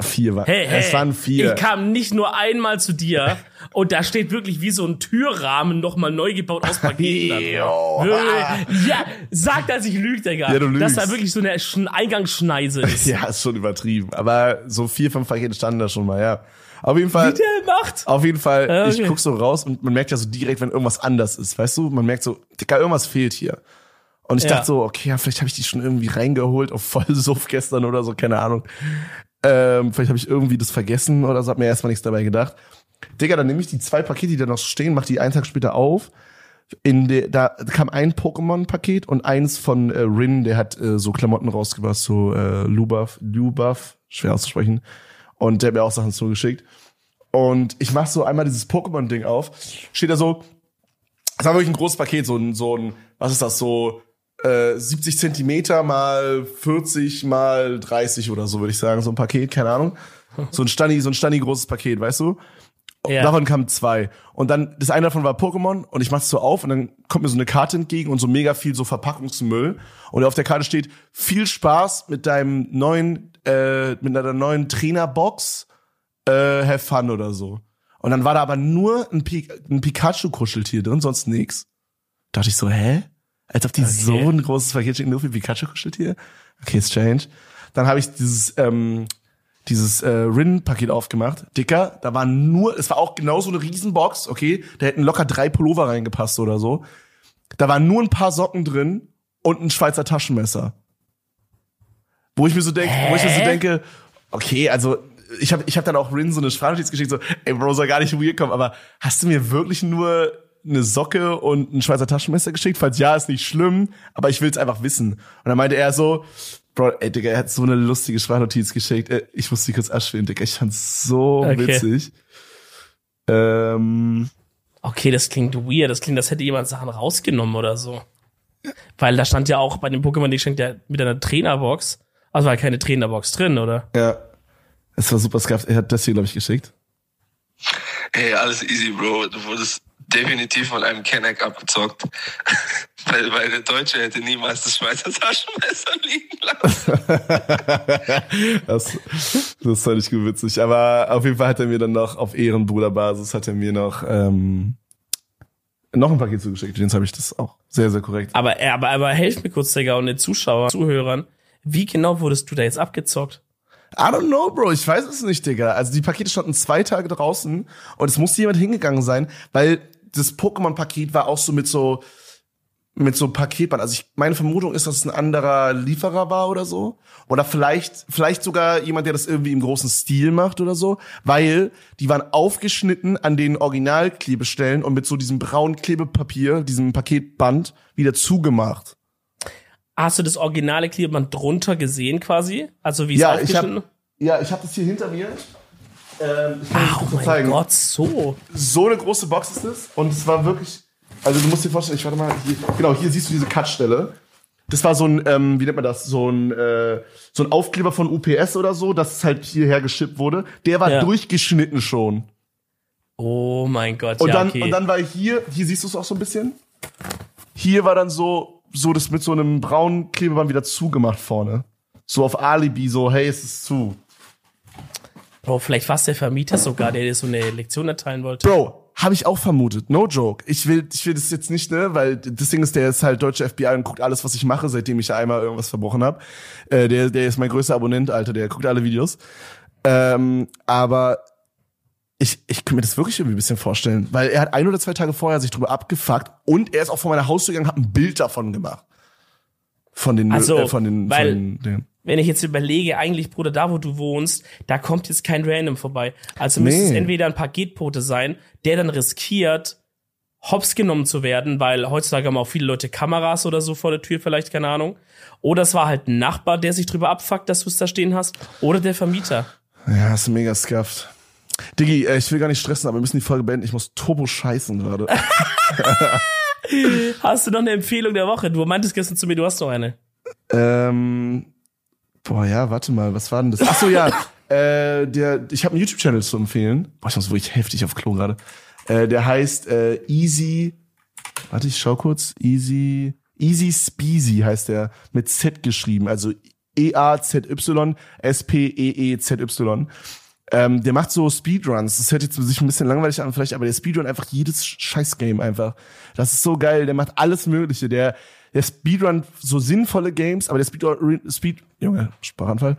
Vier war. Hey, hey, es waren vier. Ich kam nicht nur einmal zu dir und da steht wirklich wie so ein Türrahmen nochmal neu gebaut aus Paketen. ja, sag, dass ich lüge, Digga. Ja, du lügst. Dass da wirklich so eine Eingangsschneise ist. ja, ist schon übertrieben. Aber so vier, fünf Pakete standen da schon mal, ja. Auf jeden Fall. Wie der macht. Auf jeden Fall, okay. ich guck so raus und man merkt ja so direkt, wenn irgendwas anders ist, weißt du? Man merkt so, Digga, irgendwas fehlt hier. Und ich ja. dachte so, okay, ja, vielleicht habe ich die schon irgendwie reingeholt auf Vollsuff gestern oder so, keine Ahnung. Ähm, vielleicht habe ich irgendwie das vergessen oder so, hab mir erstmal nichts dabei gedacht. Digga, dann nehme ich die zwei Pakete, die da noch stehen, mach die einen Tag später auf. In der, da kam ein Pokémon-Paket und eins von äh, Rin, der hat äh, so Klamotten rausgebracht, so äh, Lubuff, Lubuff, schwer auszusprechen. Und der hat mir auch Sachen zugeschickt. Und ich mach so einmal dieses Pokémon-Ding auf. Steht da so, das war wirklich ein großes Paket, so ein, so ein, was ist das, so äh, 70 Zentimeter mal 40 mal 30 oder so, würde ich sagen, so ein Paket, keine Ahnung. So ein Stani, so ein Stani großes Paket, weißt du? Ja. Davon kamen zwei. Und dann, das eine davon war Pokémon und ich mach's so auf und dann kommt mir so eine Karte entgegen und so mega viel so Verpackungsmüll. Und auf der Karte steht, viel Spaß mit deinem neuen, äh, mit deiner neuen Trainerbox, äh, have fun oder so. Und dann war da aber nur ein, Pi ein Pikachu-Kuscheltier drin, sonst nix. Da dachte ich so, hä? Als ob die okay. so ein großes Paket schicken, nur für Pikachu kuschelt hier. Okay, strange. Dann habe ich dieses ähm, dieses äh, Rin-Paket aufgemacht. Dicker, da war nur, es war auch genau so eine Riesenbox, okay, da hätten locker drei Pullover reingepasst oder so. Da waren nur ein paar Socken drin und ein Schweizer Taschenmesser. Wo ich mir so denke, wo ich mir so denke, okay, also ich habe ich hab dann auch Rin so eine Sprachnotiz geschickt, so, ey Bro, soll gar nicht weird kommen, aber hast du mir wirklich nur eine Socke und ein Schweizer Taschenmesser geschickt? Falls ja, ist nicht schlimm, aber ich will es einfach wissen. Und dann meinte er so, Bro, ey, Digga, er hat so eine lustige Sprachnotiz geschickt. Äh, ich musste die kurz abspielen, Digga. Ich fand's so okay. witzig. Ähm, okay, das klingt weird. Das klingt, als hätte jemand Sachen rausgenommen oder so. Weil da stand ja auch bei dem Pokémon, die schenkt ja mit einer Trainerbox. Also war keine Trainerbox drin, oder? Ja. Es war super scuffed. Er hat das hier, glaube ich, geschickt. Hey, alles easy, Bro. Du wurdest definitiv von einem Kenneck abgezockt. weil, weil der Deutsche hätte niemals das Schweizer Taschenmesser liegen lassen. das, das fand ich gut witzig. Aber auf jeden Fall hat er mir dann noch auf Ehrenbruderbasis hat er mir noch ähm, noch ein Paket zugeschickt. Übrigens habe ich das auch sehr, sehr korrekt. Aber, aber, aber helf mir kurz, Digga, und den Zuschauern, Zuhörern. Wie genau wurdest du da jetzt abgezockt? I don't know, Bro. Ich weiß es nicht, Digga. Also die Pakete standen zwei Tage draußen und es musste jemand hingegangen sein, weil das Pokémon-Paket war auch so mit so mit so Paketband. Also ich, meine Vermutung ist, dass es ein anderer Lieferer war oder so. Oder vielleicht, vielleicht sogar jemand, der das irgendwie im großen Stil macht oder so. Weil die waren aufgeschnitten an den Originalklebestellen und mit so diesem braunen Klebepapier, diesem Paketband, wieder zugemacht. Hast du das originale Klebeband drunter gesehen quasi? Also wie es ja, aufgeschnitten? Ich hab, ja, ich habe das hier hinter mir. Ähm, ich Ach, oh mein zeigen. Gott, so. So eine große Box ist das. Und es war wirklich also du musst dir vorstellen, ich warte mal, hier, genau, hier siehst du diese Cut-Stelle. Das war so ein, ähm, wie nennt man das, so ein, äh, so ein Aufkleber von UPS oder so, dass es halt hierher geschippt wurde. Der war ja. durchgeschnitten schon. Oh mein Gott, und ja, dann, okay. Und dann war hier, hier siehst du es auch so ein bisschen. Hier war dann so, so das mit so einem braunen Klebeband wieder zugemacht vorne. So auf Alibi, so, hey, es ist zu. Bro, vielleicht war es der Vermieter sogar, der dir so eine Lektion erteilen wollte. Bro, habe ich auch vermutet. No joke. Ich will, ich will das jetzt nicht, ne, weil das Ding ist, der ist halt deutsche FBI und guckt alles, was ich mache, seitdem ich einmal irgendwas verbrochen habe. Äh, der, der ist mein größter Abonnent, Alter, der guckt alle Videos. Ähm, aber ich, ich kann mir das wirklich irgendwie ein bisschen vorstellen, weil er hat ein oder zwei Tage vorher sich drüber abgefuckt und er ist auch vor meiner Haustür gegangen, hat ein Bild davon gemacht. Von den, also, äh, von den, weil, von den, wenn ich jetzt überlege, eigentlich, Bruder, da wo du wohnst, da kommt jetzt kein Random vorbei. Also müsste nee. es entweder ein Paketbote sein, der dann riskiert, hops genommen zu werden, weil heutzutage haben auch viele Leute Kameras oder so vor der Tür, vielleicht, keine Ahnung. Oder es war halt ein Nachbar, der sich drüber abfuckt, dass du es da stehen hast. Oder der Vermieter. Ja, ist mega scuffed. Diggi, äh, ich will gar nicht stressen, aber wir müssen die Folge beenden. Ich muss turbo scheißen gerade. hast du noch eine Empfehlung der Woche? Du meintest gestern zu mir, du hast noch eine. Ähm, Boah, ja, warte mal, was war denn das? Ach so, ja, äh, der, ich habe einen YouTube-Channel zu empfehlen. Boah, ich muss wirklich heftig auf Klo gerade. Äh, der heißt äh, Easy, warte, ich schau kurz, Easy, Easy Speezy heißt der, mit Z geschrieben, also E-A-Z-Y, S-P-E-E-Z-Y. Ähm, der macht so Speedruns. Das hört jetzt sich ein bisschen langweilig an, vielleicht, aber der Speedrun einfach jedes Scheiß-Game einfach. Das ist so geil. Der macht alles Mögliche. Der der Speedrun so sinnvolle Games, aber der Speedrun, Speed, Junge, Sprachanfall,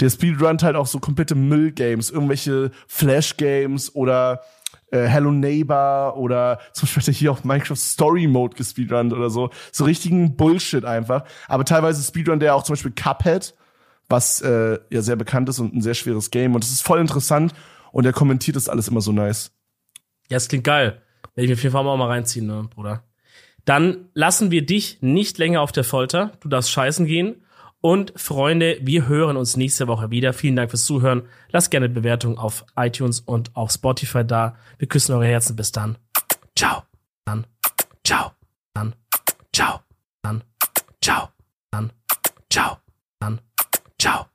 der Speedrun halt auch so komplette Müllgames, irgendwelche Flash-Games oder äh, Hello Neighbor oder zum Beispiel hat er hier auf Minecraft Story Mode gespeedrunnt oder so. So richtigen Bullshit einfach. Aber teilweise Speedrun der auch zum Beispiel Cuphead, was äh, ja sehr bekannt ist und ein sehr schweres Game. Und es ist voll interessant und er kommentiert das alles immer so nice. Ja, es klingt geil. Werde ich mir jeden Fall auch mal reinziehen, ne, Bruder. Dann lassen wir dich nicht länger auf der Folter. Du darfst scheißen gehen. Und Freunde, wir hören uns nächste Woche wieder. Vielen Dank fürs Zuhören. Lasst gerne Bewertung auf iTunes und auf Spotify da. Wir küssen eure Herzen. Bis dann. Ciao. Dann. Ciao. Dann. Ciao. Dann. Ciao. Dann. Ciao. Dann. Ciao.